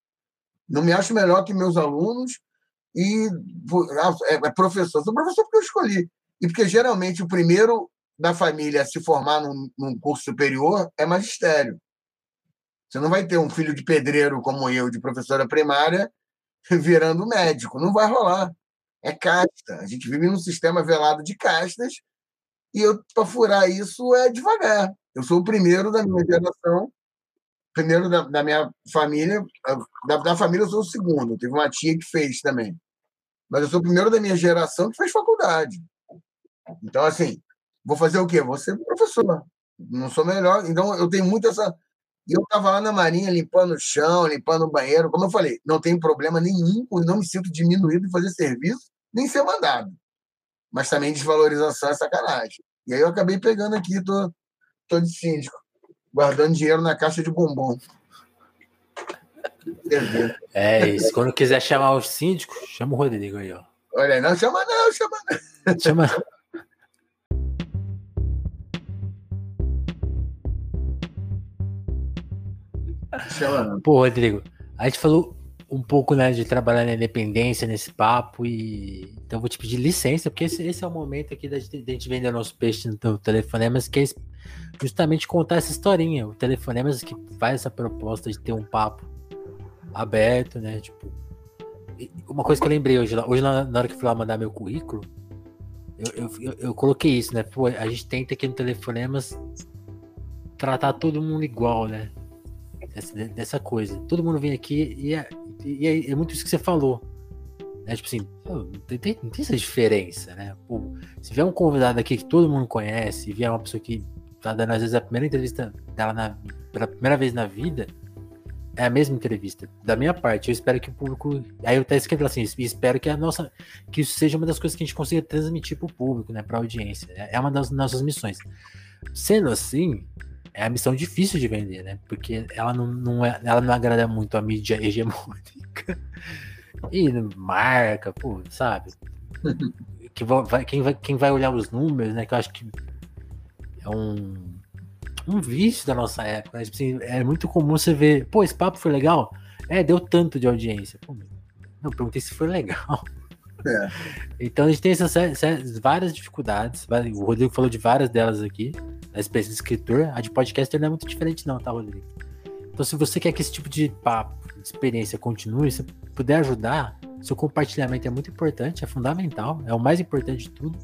Não me acho melhor que meus alunos e ah, é, é professor. Sou professor porque eu escolhi. E porque geralmente o primeiro da família a se formar num, num curso superior é magistério. Você não vai ter um filho de pedreiro como eu, de professora primária, <laughs> virando médico. Não vai rolar. É casta. A gente vive num sistema velado de castas e eu para furar isso é devagar. Eu sou o primeiro da minha geração primeiro da, da minha família, da, da, família eu sou o segundo. Teve uma tia que fez também. Mas eu sou o primeiro da minha geração que fez faculdade. Então, assim, vou fazer o quê? Vou ser professor. Não sou melhor. Então, eu tenho muito essa. E eu estava lá na Marinha limpando o chão, limpando o banheiro. Como eu falei, não tem problema nenhum, não me sinto diminuído em fazer serviço, nem ser mandado. Mas também desvalorização é sacanagem. E aí eu acabei pegando aqui, tô, tô de síndico guardando dinheiro na caixa de bombom. <laughs> É isso. Quando quiser chamar o síndico, chama o Rodrigo aí, ó. Olha, não chama não, chama não. Chama. <laughs> Pô, Rodrigo, a gente falou um pouco né, de trabalhar na independência nesse papo e então vou te pedir licença porque esse, esse é o momento aqui da gente, da gente vender nosso peixe no telefone, mas que é justamente contar essa historinha, o telefonemas que faz essa proposta de ter um papo aberto, né? Tipo, uma coisa que eu lembrei hoje, hoje na, hora que eu fui lá mandar meu currículo, eu, eu, eu, coloquei isso, né? Pô, a gente tenta aqui no telefonemas tratar todo mundo igual, né? Dessa, coisa. Todo mundo vem aqui e é, e é, é, muito isso que você falou. Né? Tipo assim, não, tem, não, tem, essa diferença, né? Pô, se vier um convidado aqui que todo mundo conhece, e vier uma pessoa que tá dando às vezes a primeira entrevista dela na, pela primeira vez na vida, é a mesma entrevista. Da minha parte, eu espero que o público. Aí eu até escrevi assim, espero que a nossa. Que isso seja uma das coisas que a gente consiga transmitir para o público, né? Para a audiência. É uma das nossas missões. Sendo assim, é a missão difícil de vender, né? Porque ela não, não, é, ela não agrada muito a mídia hegemônica e marca, pô, sabe? que vai, quem, vai, quem vai olhar os números, né? Que eu acho que é um, um vício da nossa época. Né? Assim, é muito comum você ver, pô, esse papo foi legal. É, deu tanto de audiência. Pô, não, perguntei se foi legal. É. Então a gente tem essas, várias dificuldades. O Rodrigo falou de várias delas aqui. A experiência de escritor, a de podcaster não é muito diferente, não, tá, Rodrigo? Então, se você quer que esse tipo de papo, de experiência continue, se puder ajudar, seu compartilhamento é muito importante, é fundamental, é o mais importante de tudo.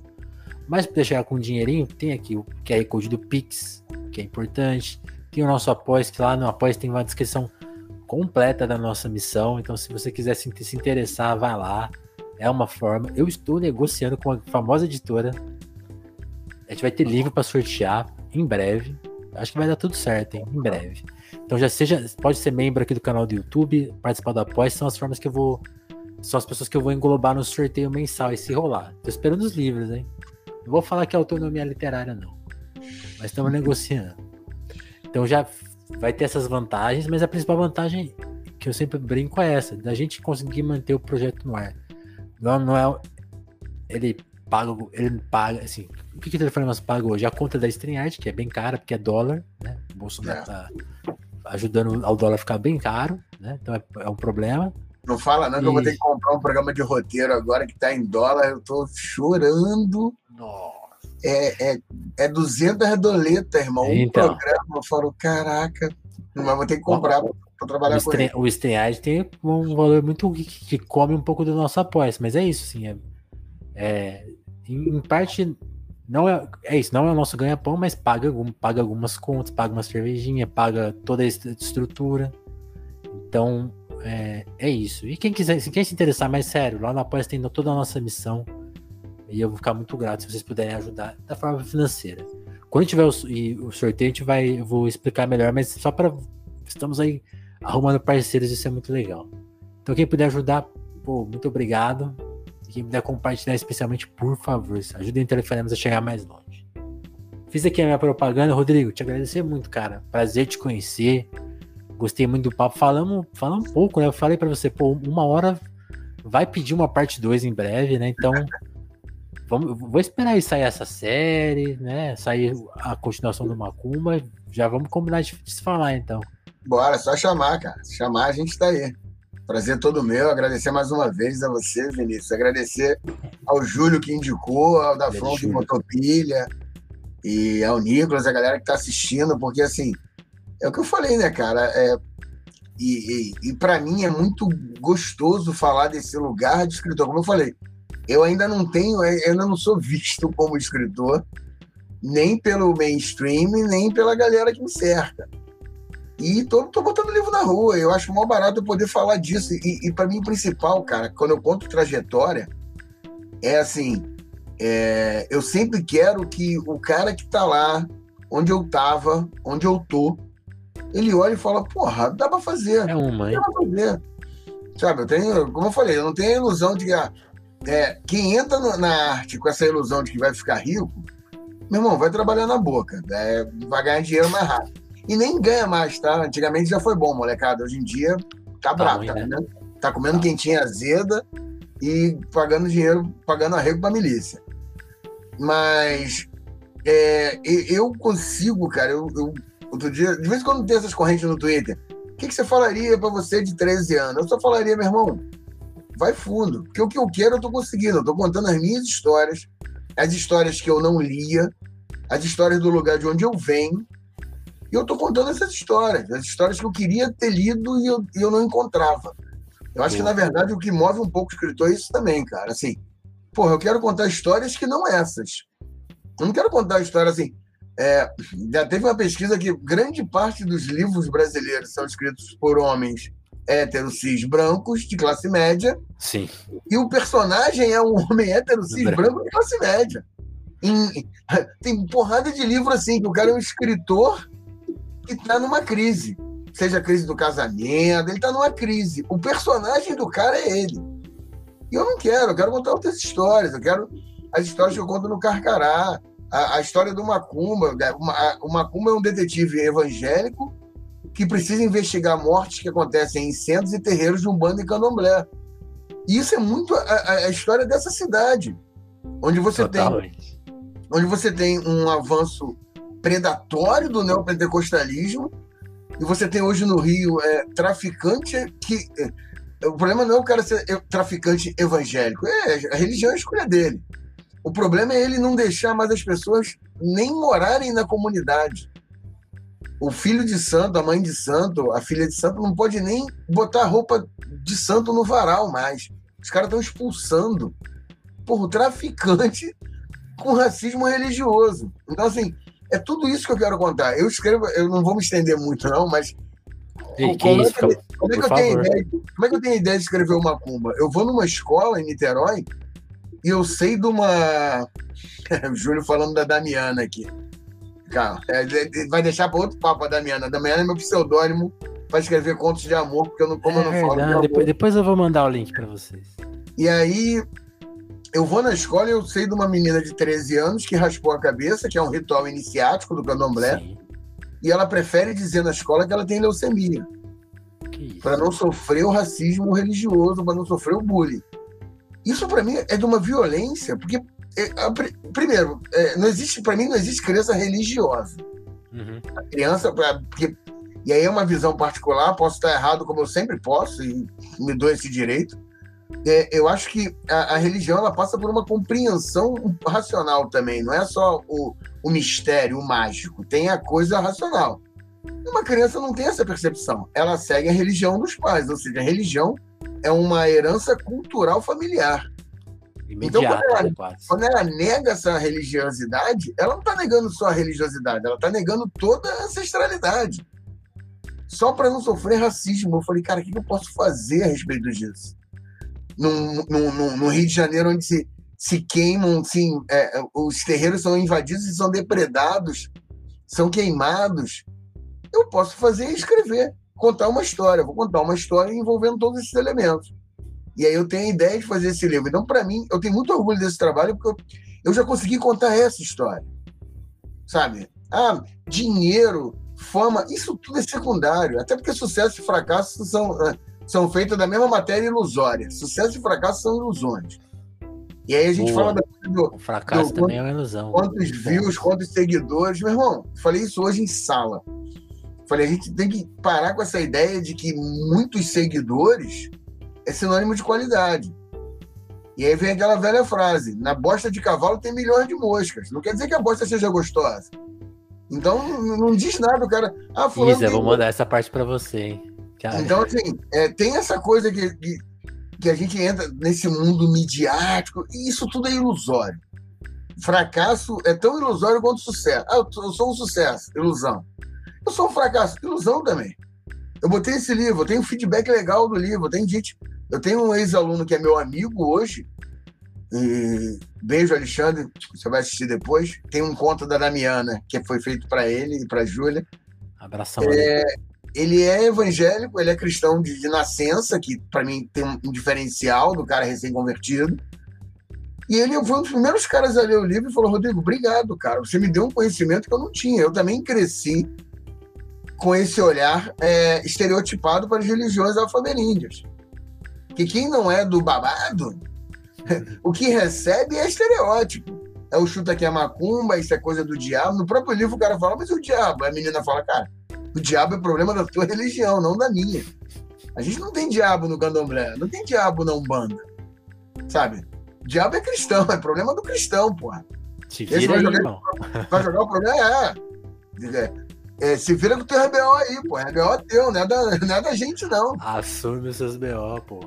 Mas para chegar com um dinheirinho, tem aqui o QR Code do Pix, que é importante. Tem o nosso apoio, que lá no apoio tem uma descrição completa da nossa missão. Então, se você quiser se, se interessar, vai lá é uma forma. Eu estou negociando com a famosa editora. A gente vai ter livro para sortear em breve. Acho que vai dar tudo certo, hein? Em breve. Então já seja, pode ser membro aqui do canal do YouTube, participar do apoio, são as formas que eu vou. São as pessoas que eu vou englobar no sorteio mensal e se rolar. Tô esperando os livros, hein? Não vou falar que é autonomia literária, não. Mas estamos negociando. Então já vai ter essas vantagens, mas a principal vantagem que eu sempre brinco é essa, da gente conseguir manter o projeto no ar. Não, não é. Ele paga. Ele paga. Assim, o que, que o Telefonemas paga hoje? A conta da StreamYard, que é bem cara, porque é dólar, né? O Bolsonaro é. tá ajudando ao dólar ficar bem caro, né? Então é, é um problema. Não fala não que eu vou ter que comprar um programa de roteiro agora que tá em dólar, eu tô chorando. Nossa. É, é, é 200 doletas, irmão. Então. Um programa, eu falo, caraca, mas vou ter que comprar para trabalhar o com ele. O tem um valor muito que, que, come um pouco do nosso apoio, mas é isso, sim. É, É, em, parte, não é, é isso, não é o nosso ganha-pão, mas paga, algum, paga algumas contas, paga uma cervejinha, paga toda a estrutura. Então, é, é isso. E quem quiser, se quem se interessar mais sério, lá na Apoia tem toda a nossa missão. E eu vou ficar muito grato se vocês puderem ajudar da forma financeira. Quando tiver o, o sorteio, a gente vai, eu vou explicar melhor, mas só para estamos aí arrumando parceiros, isso é muito legal. Então quem puder ajudar, pô, muito obrigado. Quem puder compartilhar especialmente, por favor, ajudem o Telefonemas a chegar mais longe. Fiz aqui a minha propaganda, Rodrigo, te agradecer muito, cara. Prazer te conhecer. Gostei muito do papo. Falamos, falamos um pouco, né? Eu falei para você, pô, uma hora vai pedir uma parte 2 em breve, né? Então, <laughs> vamos, vou esperar aí sair essa série, né? Sair a continuação do Macumba. Já vamos combinar de, de se falar, então. Bora, só chamar, cara. Se chamar, a gente tá aí. Prazer todo meu. Agradecer mais uma vez a você, Vinícius. Agradecer ao Júlio que indicou, ao da Front Motopilha e ao Nicolas, a galera que tá assistindo, porque assim, é o que eu falei, né, cara? É, e, e, e para mim é muito gostoso falar desse lugar de escritor. Como eu falei, eu ainda não tenho, eu ainda não sou visto como escritor, nem pelo mainstream, nem pela galera que me cerca. E tô, tô botando livro na rua. Eu acho mal barato eu poder falar disso. E, e para mim, o principal, cara, quando eu conto trajetória, é assim: é, eu sempre quero que o cara que tá lá, onde eu tava, onde eu tô, ele olha e fala: porra, dá pra fazer. É uma? Dá pra fazer. Sabe, eu tenho, como eu falei, eu não tenho a ilusão de que ah, é, quem entra no, na arte com essa ilusão de que vai ficar rico, meu irmão, vai trabalhar na boca, é, vai ganhar dinheiro mais rápido. E nem ganha mais, tá? Antigamente já foi bom, molecada. Hoje em dia tá, tá tá, né? comendo, tá comendo tá. quentinha azeda e pagando dinheiro, pagando arrego pra milícia. Mas é, eu consigo, cara, eu, eu, outro dia, de vez em quando tem essas correntes no Twitter, o que, que você falaria para você de 13 anos? Eu só falaria, meu irmão, vai fundo. Porque o que eu quero eu tô conseguindo. Eu tô contando as minhas histórias, as histórias que eu não lia, as histórias do lugar de onde eu venho, e eu estou contando essas histórias, as histórias que eu queria ter lido e eu, e eu não encontrava. Eu acho que, na verdade, o que move um pouco o escritor é isso também, cara. Assim, porra, eu quero contar histórias que não essas. Eu não quero contar histórias assim. É, já teve uma pesquisa que grande parte dos livros brasileiros são escritos por homens héteros cis brancos de classe média. Sim. E o personagem é um homem hétero cis branco de classe média. Em, tem porrada de livro assim, que o cara é um escritor que está numa crise. Seja a crise do casamento, ele está numa crise. O personagem do cara é ele. E eu não quero, eu quero contar outras histórias. Eu quero as histórias que eu conto no Carcará. A, a história do Macumba. Né? o Macumba é um detetive evangélico que precisa investigar mortes que acontecem em centros e terreiros de Umbanda e Candomblé. E isso é muito a, a, a história dessa cidade, onde você Totalmente. tem onde você tem um avanço predatório do neopentecostalismo, e você tem hoje no Rio é, traficante que. É, o problema não é o cara ser traficante evangélico, é a religião é a escolha dele. O problema é ele não deixar mais as pessoas nem morarem na comunidade. O filho de santo, a mãe de santo, a filha de santo não pode nem botar roupa de santo no varal mais. Os caras estão expulsando por traficante com racismo religioso. Então, assim, é tudo isso que eu quero contar. Eu escrevo, eu não vou me estender muito, não, mas. Ei, como, é que, como, é que, eu tenho ideia, como é que eu tenho ideia de escrever uma cumba? Eu vou numa escola em Niterói e eu sei de uma. o <laughs> Júlio falando da Damiana aqui. Calma, é, vai deixar para outro papo a Damiana. A Damiana é meu pseudônimo para escrever contos de amor, porque eu não, como é, eu não falo. Depois, depois eu vou mandar o link para vocês. E aí, eu vou na escola e eu sei de uma menina de 13 anos que raspou a cabeça, que é um ritual iniciático do candomblé, Sim. e ela prefere dizer na escola que ela tem leucemia. Para não sofrer o racismo religioso, para não sofrer o bullying. Isso para mim é de uma violência, porque é, primeiro, é, não existe para mim não existe criança religiosa. Uhum. A criança, porque, e aí é uma visão particular, posso estar errado como eu sempre posso e me dou esse direito é, eu acho que a, a, religião ela passa por uma compreensão racional também. Não é só o, o mistério, o mágico. Tem a coisa racional. Uma criança não tem essa percepção. Ela segue a religião dos pais, ou seja, a religião é uma herança cultural familiar. Então, quando ela, quando ela, nega essa religiosidade, ela não está negando só a religiosidade, ela está negando toda a ancestralidade. Só para não sofrer racismo. Eu falei, cara, o que eu posso fazer a respeito disso? No, no, no Rio de Janeiro, onde se, se queimam, sim, é, os terreiros são invadidos e são depredados, são queimados. Eu posso fazer e escrever, contar uma história. Vou contar uma história envolvendo todos esses elementos. E aí eu tenho a ideia de fazer esse livro. Então, para mim, eu tenho muito orgulho desse trabalho, porque eu, eu já consegui contar essa história. Sabe? Ah, dinheiro, fama, isso tudo é secundário. Até porque sucesso e fracasso são, ah, são feitos da mesma matéria ilusória. Sucesso e fracasso são ilusões. E aí a gente Boa. fala do, o fracasso do, também é uma ilusão. Quantos views, quantos seguidores. Meu irmão, falei isso hoje em sala. Falei, a gente tem que parar com essa ideia de que muitos seguidores é sinônimo de qualidade. E aí vem aquela velha frase: na bosta de cavalo tem milhões de moscas. Não quer dizer que a bosta seja gostosa. Então não diz nada, o cara. Ah, fulano Isa, vou mandar essa parte para você, hein? Então, assim, é, tem essa coisa que, que, que, a gente entra nesse mundo midiático, e isso tudo é ilusório. Fracasso é tão ilusório quanto sucesso. Ah, eu sou um sucesso, ilusão. Eu sou um fracasso, ilusão também. Eu botei esse livro, eu tenho feedback legal do livro, tem gente eu tenho um ex-aluno que é meu amigo hoje. beijo, Alexandre. Você vai assistir depois. Tem um conto da Damiana, que foi feito para ele e para Júlia. Abração. É, ele é evangélico, ele é cristão de, de nascença, que para mim tem um diferencial do cara recém-convertido. E ele foi um dos primeiros caras a ler o livro e falou: Rodrigo, obrigado, cara. Você me deu um conhecimento que eu não tinha. Eu também cresci com esse olhar é, estereotipado para as religiões alfa-ameríndias que quem não é do babado, <laughs> o que recebe é estereótipo. É o chuta que é macumba, isso é coisa do diabo. No próprio livro o cara fala, mas o diabo? A menina fala, cara, o diabo é problema da tua religião, não da minha. A gente não tem diabo no candomblé, não tem diabo na Umbanda. Sabe? Diabo é cristão, é problema do cristão, porra. Se vira Esse vai, aí, jogar, vai jogar o problema, é. é. É, se vira com o teu RBO aí, pô. É teu, não é da, não é da gente, não. Assume os seus BO, pô.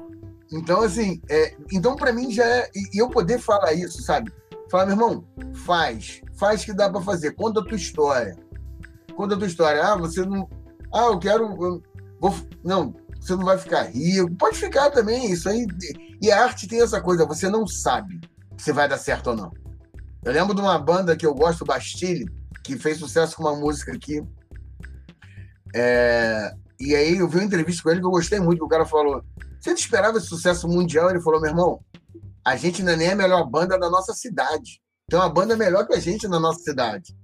Então, assim, é, então para mim já é. E eu poder falar isso, sabe? Falar, meu irmão, faz. Faz que dá para fazer. Conta a tua história. Conta a tua história. Ah, você não. Ah, eu quero. Vou... Não, você não vai ficar rico. Pode ficar também, isso aí. E a arte tem essa coisa, você não sabe se vai dar certo ou não. Eu lembro de uma banda que eu gosto, Bastille, que fez sucesso com uma música aqui. É... E aí eu vi uma entrevista com ele que eu gostei muito, que o cara falou: você esperava esse sucesso mundial? Ele falou, meu irmão, a gente nem é a melhor banda da nossa cidade. Tem uma banda melhor que a gente na nossa cidade.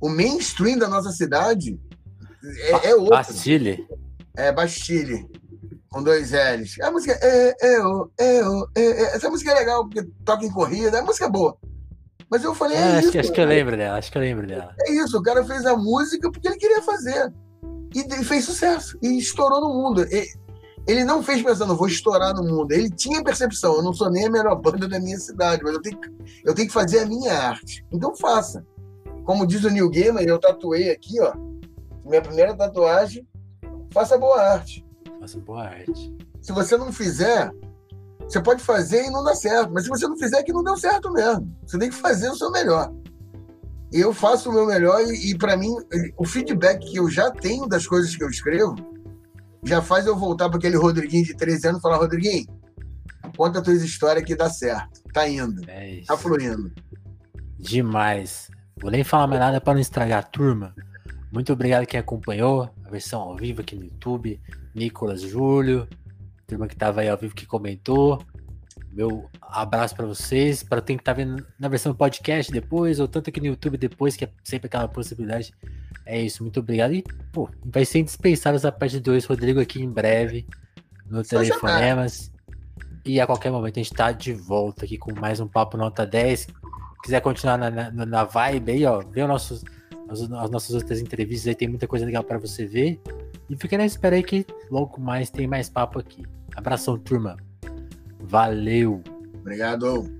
O mainstream da nossa cidade é, é outro. Bastille? É, Bastille. Com dois L's. A música é, é, é, é, Essa música é legal, porque toca em corrida, a música é boa. Mas eu falei, é, é acho, isso, acho que eu lembro dela, acho que eu lembro dela. É isso, o cara fez a música porque ele queria fazer. E fez sucesso. E estourou no mundo. E ele não fez pensando, vou estourar no mundo. Ele tinha percepção, eu não sou nem a melhor banda da minha cidade, mas eu tenho, eu tenho que fazer a minha arte. Então faça. Como diz o Neil Gaiman, eu tatuei aqui, ó. Minha primeira tatuagem, faça boa arte. Faça boa arte. Se você não fizer, você pode fazer e não dá certo. Mas se você não fizer, é que não deu certo mesmo. Você tem que fazer o seu melhor. Eu faço o meu melhor e, e para mim, o feedback que eu já tenho das coisas que eu escrevo já faz eu voltar para aquele Rodriguinho de 13 anos e falar: Rodriguinho, conta as tuas histórias que dá certo. Tá indo. É tá fluindo. Demais. Vou nem falar mais nada para não estragar a turma. Muito obrigado quem acompanhou a versão ao vivo aqui no YouTube. Nicolas Júlio, turma que estava aí ao vivo que comentou. Meu abraço para vocês. Para quem tá vendo na versão podcast depois, ou tanto aqui no YouTube depois, que é sempre aquela possibilidade é isso, muito obrigado. E, pô, vai ser indispensável essa parte 2, Rodrigo, aqui em breve, no Telefonemas. E a qualquer momento a gente tá de volta aqui com mais um Papo Nota 10. Quiser continuar na, na, na vibe aí, ó, os nossos, as, as nossas outras entrevistas aí, tem muita coisa legal para você ver. E fica na espera aí que logo mais tem mais papo aqui. Abração, turma. Valeu. Obrigado.